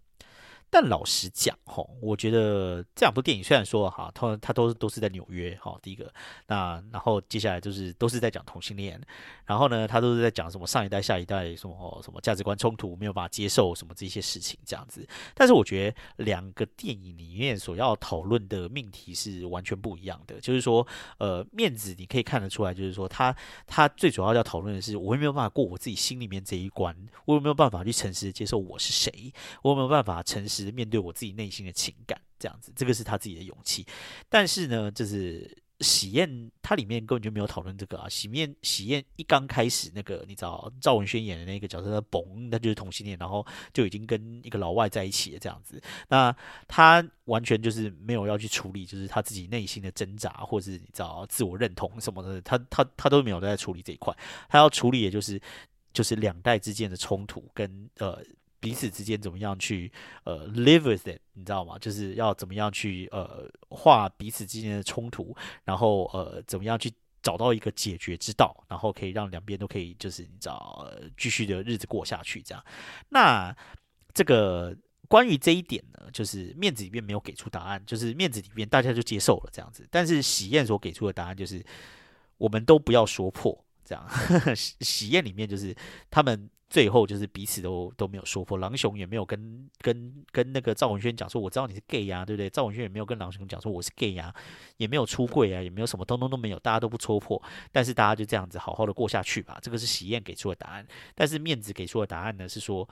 Speaker 1: 但老实讲，吼，我觉得这两部电影虽然说哈，它它都都是在纽约，哈，第一个，那然后接下来就是都是在讲同性恋，然后呢，他都是在讲什么上一代、下一代什么什么价值观冲突，没有办法接受什么这些事情这样子。但是我觉得两个电影里面所要讨论的命题是完全不一样的，就是说，呃，面子你可以看得出来，就是说，他他最主要要讨论的是，我有没有办法过我自己心里面这一关，我有没有办法去诚实的接受我是谁，我有没有办法诚实。只面对我自己内心的情感，这样子，这个是他自己的勇气。但是呢，就是喜宴，它里面根本就没有讨论这个啊。喜宴喜宴一刚开始，那个你知道赵文轩演的那个角色，他嘣，他就是同性恋，然后就已经跟一个老外在一起了，这样子。那他完全就是没有要去处理，就是他自己内心的挣扎，或者是你知道自我认同什么的，他他他都没有在处理这一块。他要处理的就是就是两代之间的冲突跟呃。彼此之间怎么样去呃 live with it，你知道吗？就是要怎么样去呃化彼此之间的冲突，然后呃怎么样去找到一个解决之道，然后可以让两边都可以就是你知道继续的日子过下去这样。那这个关于这一点呢，就是面子里面没有给出答案，就是面子里面大家就接受了这样子，但是喜宴所给出的答案就是我们都不要说破这样。[LAUGHS] 喜喜宴里面就是他们。最后就是彼此都都没有说破，狼雄也没有跟跟跟那个赵文轩讲说我知道你是 gay 呀，对不对？赵文轩也没有跟狼雄讲说我是 gay 呀，也没有出柜啊，也没有什么，通通都没有，大家都不戳破，但是大家就这样子好好的过下去吧。这个是喜宴给出的答案，但是面子给出的答案呢是说。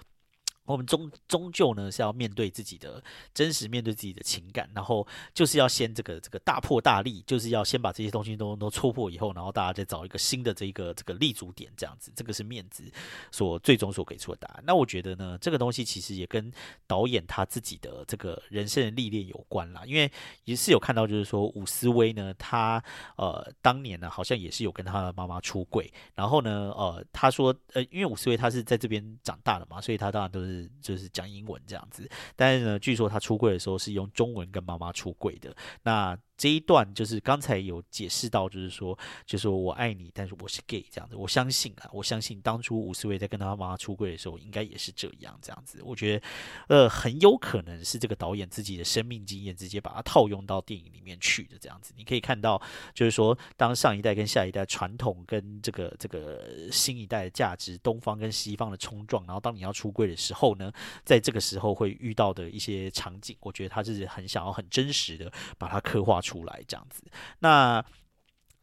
Speaker 1: 我们终终究呢是要面对自己的真实，面对自己的情感，然后就是要先这个这个大破大立，就是要先把这些东西都都戳破以后，然后大家再找一个新的这个这个立足点，这样子，这个是面子所最终所给出的答案。那我觉得呢，这个东西其实也跟导演他自己的这个人生的历练有关啦，因为也是有看到，就是说伍思威呢，他呃当年呢好像也是有跟他的妈妈出柜，然后呢呃他说呃因为伍思威他是在这边长大的嘛，所以他当然都是。就是讲英文这样子，但是呢，据说他出柜的时候是用中文跟妈妈出柜的。那这一段就是刚才有解释到，就是说，就是说我爱你，但是我是 gay 这样子。我相信啊，我相信当初吴思维在跟他妈妈出柜的时候，应该也是这样这样子。我觉得，呃，很有可能是这个导演自己的生命经验直接把它套用到电影里面去的这样子。你可以看到，就是说，当上一代跟下一代传统跟这个这个新一代的价值，东方跟西方的冲撞，然后当你要出柜的时候呢，在这个时候会遇到的一些场景，我觉得他是很想要很真实的把它刻画。出来这样子，那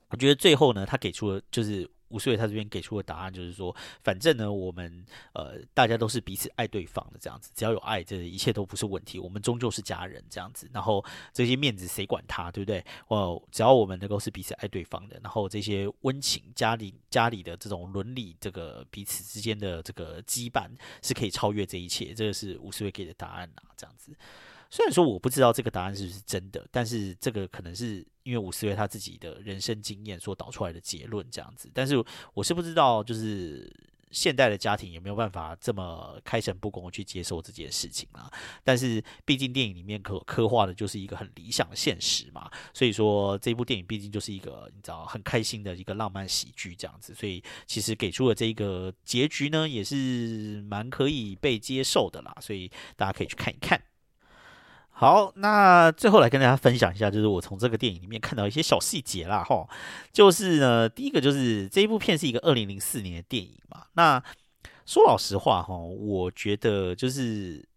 Speaker 1: 我觉得最后呢，他给出了就是吴思伟他这边给出的答案，就是说，反正呢，我们呃大家都是彼此爱对方的这样子，只要有爱，这一切都不是问题。我们终究是家人这样子，然后这些面子谁管他，对不对？哦，只要我们能够是彼此爱对方的，然后这些温情家里家里的这种伦理，这个彼此之间的这个羁绊是可以超越这一切。这个是吴思伟给的答案啊，这样子。虽然说我不知道这个答案是不是真的，但是这个可能是因为伍思维他自己的人生经验所导出来的结论这样子。但是我是不知道，就是现代的家庭有没有办法这么开诚布公去接受这件事情啊。但是毕竟电影里面可刻画的就是一个很理想的现实嘛，所以说这部电影毕竟就是一个你知道很开心的一个浪漫喜剧这样子，所以其实给出了这一个结局呢，也是蛮可以被接受的啦，所以大家可以去看一看。好，那最后来跟大家分享一下，就是我从这个电影里面看到一些小细节啦，哈，就是呢，第一个就是这一部片是一个二零零四年的电影嘛，那说老实话，哈，我觉得就是。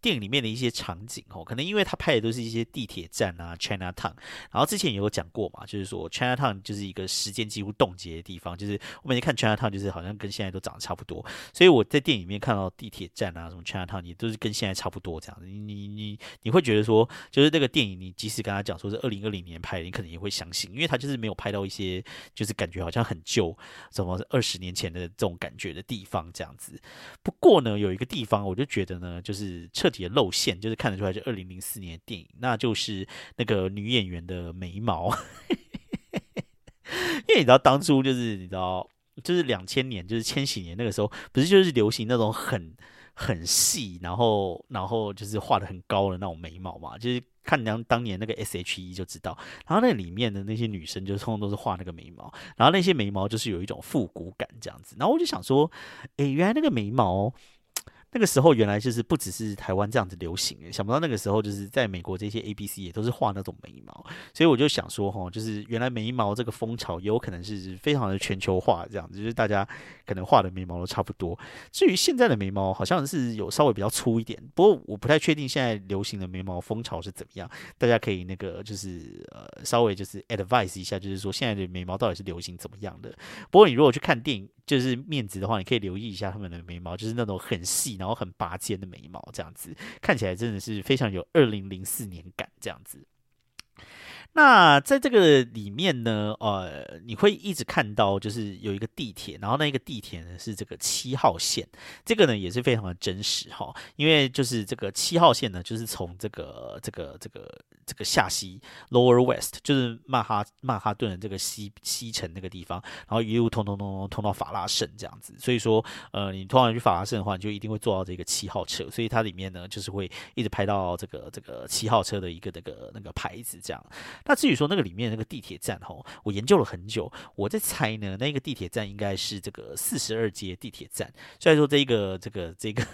Speaker 1: 电影里面的一些场景哦，可能因为他拍的都是一些地铁站啊，China Town，然后之前也有讲过嘛，就是说 China Town 就是一个时间几乎冻结的地方，就是我每天看 China Town 就是好像跟现在都长得差不多，所以我在电影里面看到地铁站啊，什么 China Town 也都是跟现在差不多这样子。你你你会觉得说，就是那个电影，你即使跟他讲说是二零二零年拍的，你可能也会相信，因为他就是没有拍到一些就是感觉好像很旧，什么二十年前的这种感觉的地方这样子。不过呢，有一个地方我就觉得呢，就是彻底的露馅，就是看得出来是二零零四年的电影，那就是那个女演员的眉毛，[LAUGHS] 因为你知道当初就是你知道，就是两千年，就是千禧年那个时候，不是就是流行那种很很细，然后然后就是画的很高的那种眉毛嘛，就是看当当年那个 S H E 就知道，然后那里面的那些女生就通通都是画那个眉毛，然后那些眉毛就是有一种复古感这样子，然后我就想说，诶，原来那个眉毛。那个时候原来就是不只是台湾这样子流行想不到那个时候就是在美国这些 A B C 也都是画那种眉毛，所以我就想说哈，就是原来眉毛这个风潮也有可能是非常的全球化这样子，就是大家可能画的眉毛都差不多。至于现在的眉毛好像是有稍微比较粗一点，不过我不太确定现在流行的眉毛风潮是怎么样，大家可以那个就是呃稍微就是 advise 一下，就是说现在的眉毛到底是流行怎么样的。不过你如果去看电影。就是面子的话，你可以留意一下他们的眉毛，就是那种很细，然后很拔尖的眉毛，这样子看起来真的是非常有二零零四年感，这样子。那在这个里面呢，呃，你会一直看到，就是有一个地铁，然后那一个地铁呢是这个七号线，这个呢也是非常的真实哈，因为就是这个七号线呢，就是从这个这个这个这个下西 （Lower West），就是曼哈曼哈顿的这个西西城那个地方，然后一路通通通通通到法拉盛这样子。所以说，呃，你通常去法拉盛的话，你就一定会坐到这个七号车，所以它里面呢就是会一直拍到这个这个七号车的一个那个那个牌子这样。那至于说那个里面那个地铁站吼，我研究了很久，我在猜呢，那个地铁站应该是这个四十二街地铁站。虽然说这个这个这个。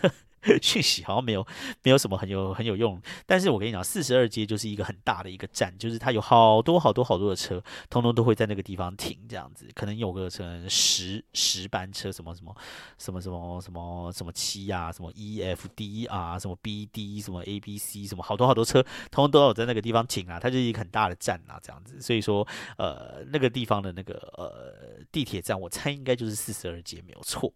Speaker 1: [LAUGHS] 讯息好像没有没有什么很有很有用，但是我跟你讲，四十二街就是一个很大的一个站，就是它有好多好多好多的车，通通都会在那个地方停，这样子，可能有个成十十班车，什么什么什么什么什么什么七啊，什么 E F D 啊，什么 B D，什么 A B C，什么好多好多车，通通都有在那个地方停啊，它就是一个很大的站啊，这样子，所以说，呃，那个地方的那个呃地铁站，我猜应该就是四十二街没有错。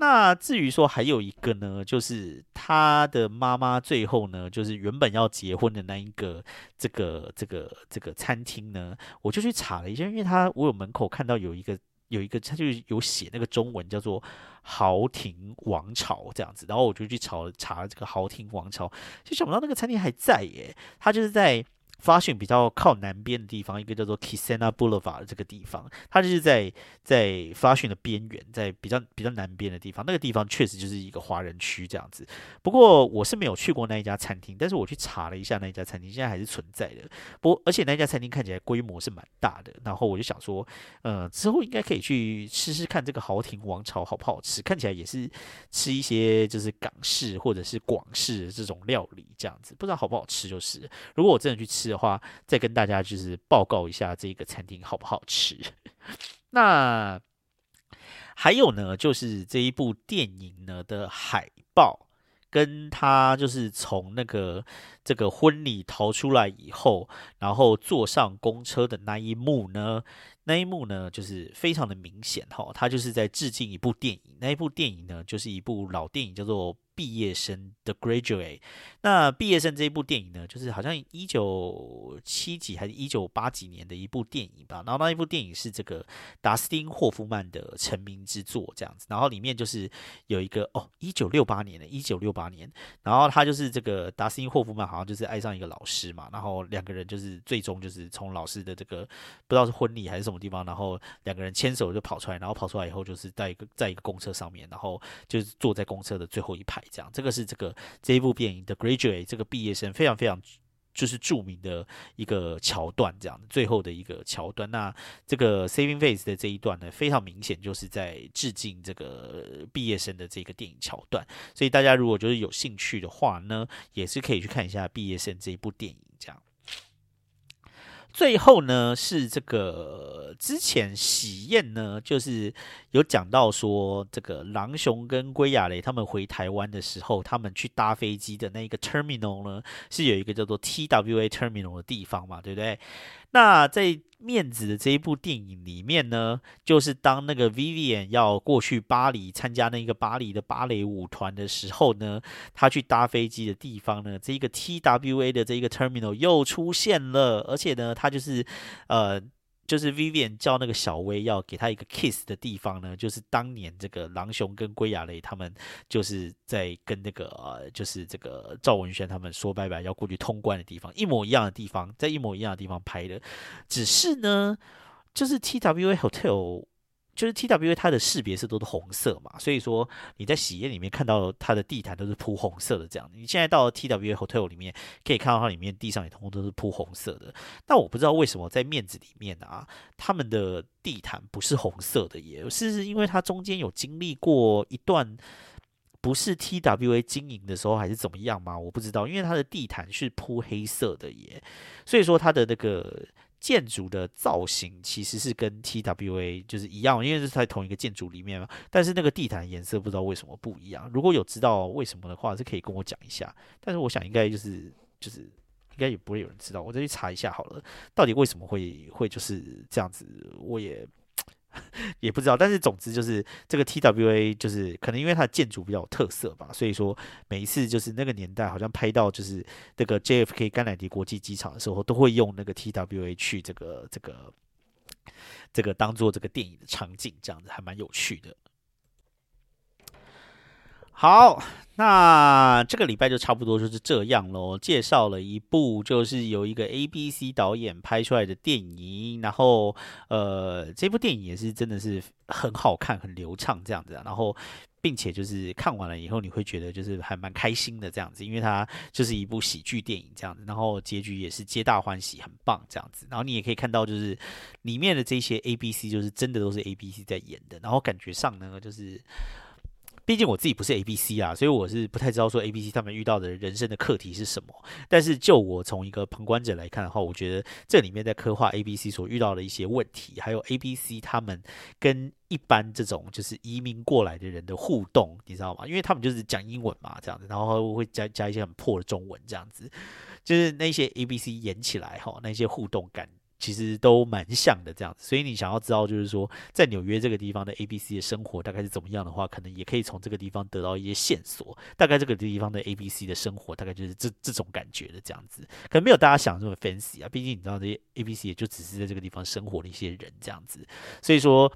Speaker 1: 那至于说还有一个呢，就是他的妈妈最后呢，就是原本要结婚的那一个这个这个这个餐厅呢，我就去查了一下，因为他我有门口看到有一个有一个，他就有写那个中文叫做豪庭王朝这样子，然后我就去查查这个豪庭王朝，就想不到那个餐厅还在耶，他就是在。发讯比较靠南边的地方，一个叫做 Kisena Boulevard 的这个地方，它就是在在发讯的边缘，在比较比较南边的地方。那个地方确实就是一个华人区这样子。不过我是没有去过那一家餐厅，但是我去查了一下那一家餐厅，现在还是存在的。不，而且那家餐厅看起来规模是蛮大的。然后我就想说，呃，之后应该可以去吃吃看这个豪庭王朝好不好吃。看起来也是吃一些就是港式或者是广式这种料理这样子，不知道好不好吃就是。如果我真的去吃。的话，再跟大家就是报告一下这个餐厅好不好吃。[LAUGHS] 那还有呢，就是这一部电影呢的海报，跟他就是从那个这个婚礼逃出来以后，然后坐上公车的那一幕呢，那一幕呢就是非常的明显哈，他就是在致敬一部电影。那一部电影呢，就是一部老电影，叫做。毕业生的 Graduate，那毕业生这一部电影呢，就是好像一九七几还是一九八几年的一部电影吧。然后那一部电影是这个达斯汀霍夫曼的成名之作，这样子。然后里面就是有一个哦，一九六八年的，一九六八年。然后他就是这个达斯汀霍夫曼，好像就是爱上一个老师嘛。然后两个人就是最终就是从老师的这个不知道是婚礼还是什么地方，然后两个人牵手就跑出来，然后跑出来以后就是在一个在一个公车上面，然后就是坐在公车的最后一排这样。这个是这个这一部电影的 Graduate 这个毕业生非常非常。就是著名的一个桥段，这样的最后的一个桥段。那这个 Saving Face 的这一段呢，非常明显就是在致敬这个毕业生的这个电影桥段。所以大家如果就是有兴趣的话呢，也是可以去看一下毕业生这一部电影，这样。最后呢，是这个之前喜宴呢，就是有讲到说，这个狼熊跟龟亚雷他们回台湾的时候，他们去搭飞机的那个 terminal 呢，是有一个叫做 TWA terminal 的地方嘛，对不对？那在面子的这一部电影里面呢，就是当那个 Vivian 要过去巴黎参加那个巴黎的芭蕾舞团的时候呢，他去搭飞机的地方呢，这一个 TWA 的这一个 terminal 又出现了，而且呢，他就是呃。就是 Vivian 叫那个小薇要给他一个 kiss 的地方呢，就是当年这个狼熊跟龟亚雷他们就是在跟那个，就是这个赵文轩他们说拜拜要过去通关的地方，一模一样的地方，在一模一样的地方拍的，只是呢，就是 TWA Hotel。就是 T W A 它的识别是都是红色嘛，所以说你在喜宴里面看到它的地毯都是铺红色的这样。你现在到了 T W A Hotel 里面可以看到它里面地上也通通都是铺红色的。但我不知道为什么在面子里面啊，他们的地毯不是红色的耶？是因为它中间有经历过一段不是 T W A 经营的时候，还是怎么样吗？我不知道，因为它的地毯是铺黑色的耶，所以说它的那个。建筑的造型其实是跟 TWA 就是一样，因为是在同一个建筑里面嘛。但是那个地毯颜色不知道为什么不一样。如果有知道为什么的话，是可以跟我讲一下。但是我想应该就是就是应该也不会有人知道，我再去查一下好了，到底为什么会会就是这样子，我也。[LAUGHS] 也不知道，但是总之就是这个 TWA 就是可能因为它的建筑比较有特色吧，所以说每一次就是那个年代好像拍到就是这个 JFK 甘乃迪国际机场的时候，都会用那个 TWA 去这个这个这个当做这个电影的场景，这样子还蛮有趣的。好。那这个礼拜就差不多就是这样喽。介绍了一部就是由一个 A B C 导演拍出来的电影，然后呃，这部电影也是真的是很好看、很流畅这样子。然后，并且就是看完了以后，你会觉得就是还蛮开心的这样子，因为它就是一部喜剧电影这样子。然后结局也是皆大欢喜，很棒这样子。然后你也可以看到，就是里面的这些 A B C 就是真的都是 A B C 在演的。然后感觉上呢，就是。毕竟我自己不是 A B C 啊，所以我是不太知道说 A B C 他们遇到的人生的课题是什么。但是就我从一个旁观者来看的话，我觉得这里面在刻画 A B C 所遇到的一些问题，还有 A B C 他们跟一般这种就是移民过来的人的互动，你知道吗？因为他们就是讲英文嘛，这样子，然后会加加一些很破的中文，这样子，就是那些 A B C 演起来哈，那些互动感。其实都蛮像的这样子，所以你想要知道，就是说在纽约这个地方的 A B C 的生活大概是怎么样的话，可能也可以从这个地方得到一些线索。大概这个地方的 A B C 的生活大概就是这这种感觉的这样子，可能没有大家想这么 fancy 啊。毕竟你知道这些 A B C 也就只是在这个地方生活的一些人这样子，所以说。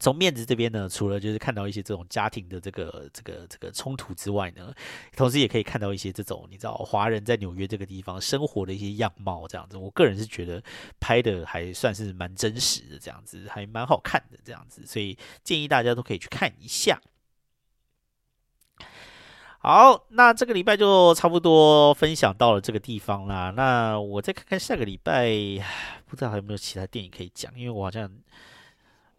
Speaker 1: 从面子这边呢，除了就是看到一些这种家庭的这个这个这个冲突之外呢，同时也可以看到一些这种你知道华人在纽约这个地方生活的一些样貌，这样子，我个人是觉得拍的还算是蛮真实的，这样子还蛮好看的，这样子，所以建议大家都可以去看一下。好，那这个礼拜就差不多分享到了这个地方啦。那我再看看下个礼拜，不知道还有没有其他电影可以讲，因为我好像。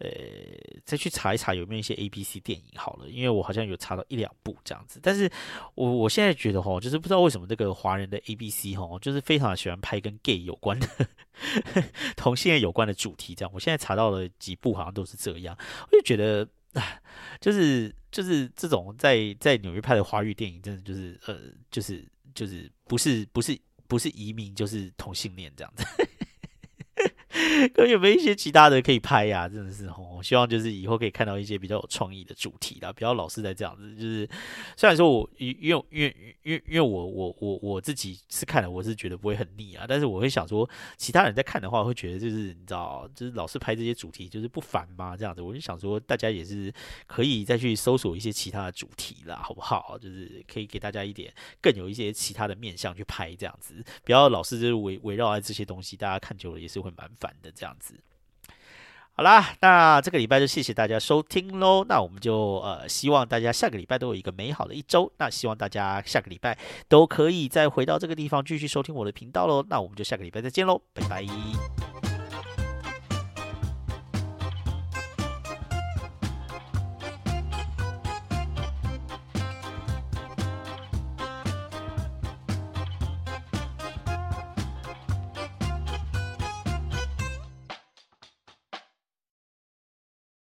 Speaker 1: 呃，再去查一查有没有一些 A B C 电影好了，因为我好像有查到一两部这样子。但是我我现在觉得哈，就是不知道为什么这个华人的 A B C 哈，就是非常喜欢拍跟 gay 有关的、[LAUGHS] 同性恋有关的主题。这样，我现在查到了几部，好像都是这样。我就觉得，就是就是这种在在纽约拍的华语电影，真的就是呃，就是就是不是不是不是移民，就是同性恋这样子。[LAUGHS] 可有没有一些其他的可以拍呀？真的是哦，希望就是以后可以看到一些比较有创意的主题啦，不要老是在这样子。就是虽然说我因因为因为因为因为我我我我自己是看了，我是觉得不会很腻啊。但是我会想说，其他人在看的话，会觉得就是你知道，就是老是拍这些主题，就是不烦吗？这样子，我就想说，大家也是可以再去搜索一些其他的主题啦，好不好？就是可以给大家一点更有一些其他的面向去拍这样子，不要老是就是围围绕在这些东西，大家看久了也是会蛮烦的。这样子，好啦，那这个礼拜就谢谢大家收听喽。那我们就呃，希望大家下个礼拜都有一个美好的一周。那希望大家下个礼拜都可以再回到这个地方继续收听我的频道喽。那我们就下个礼拜再见喽，拜拜。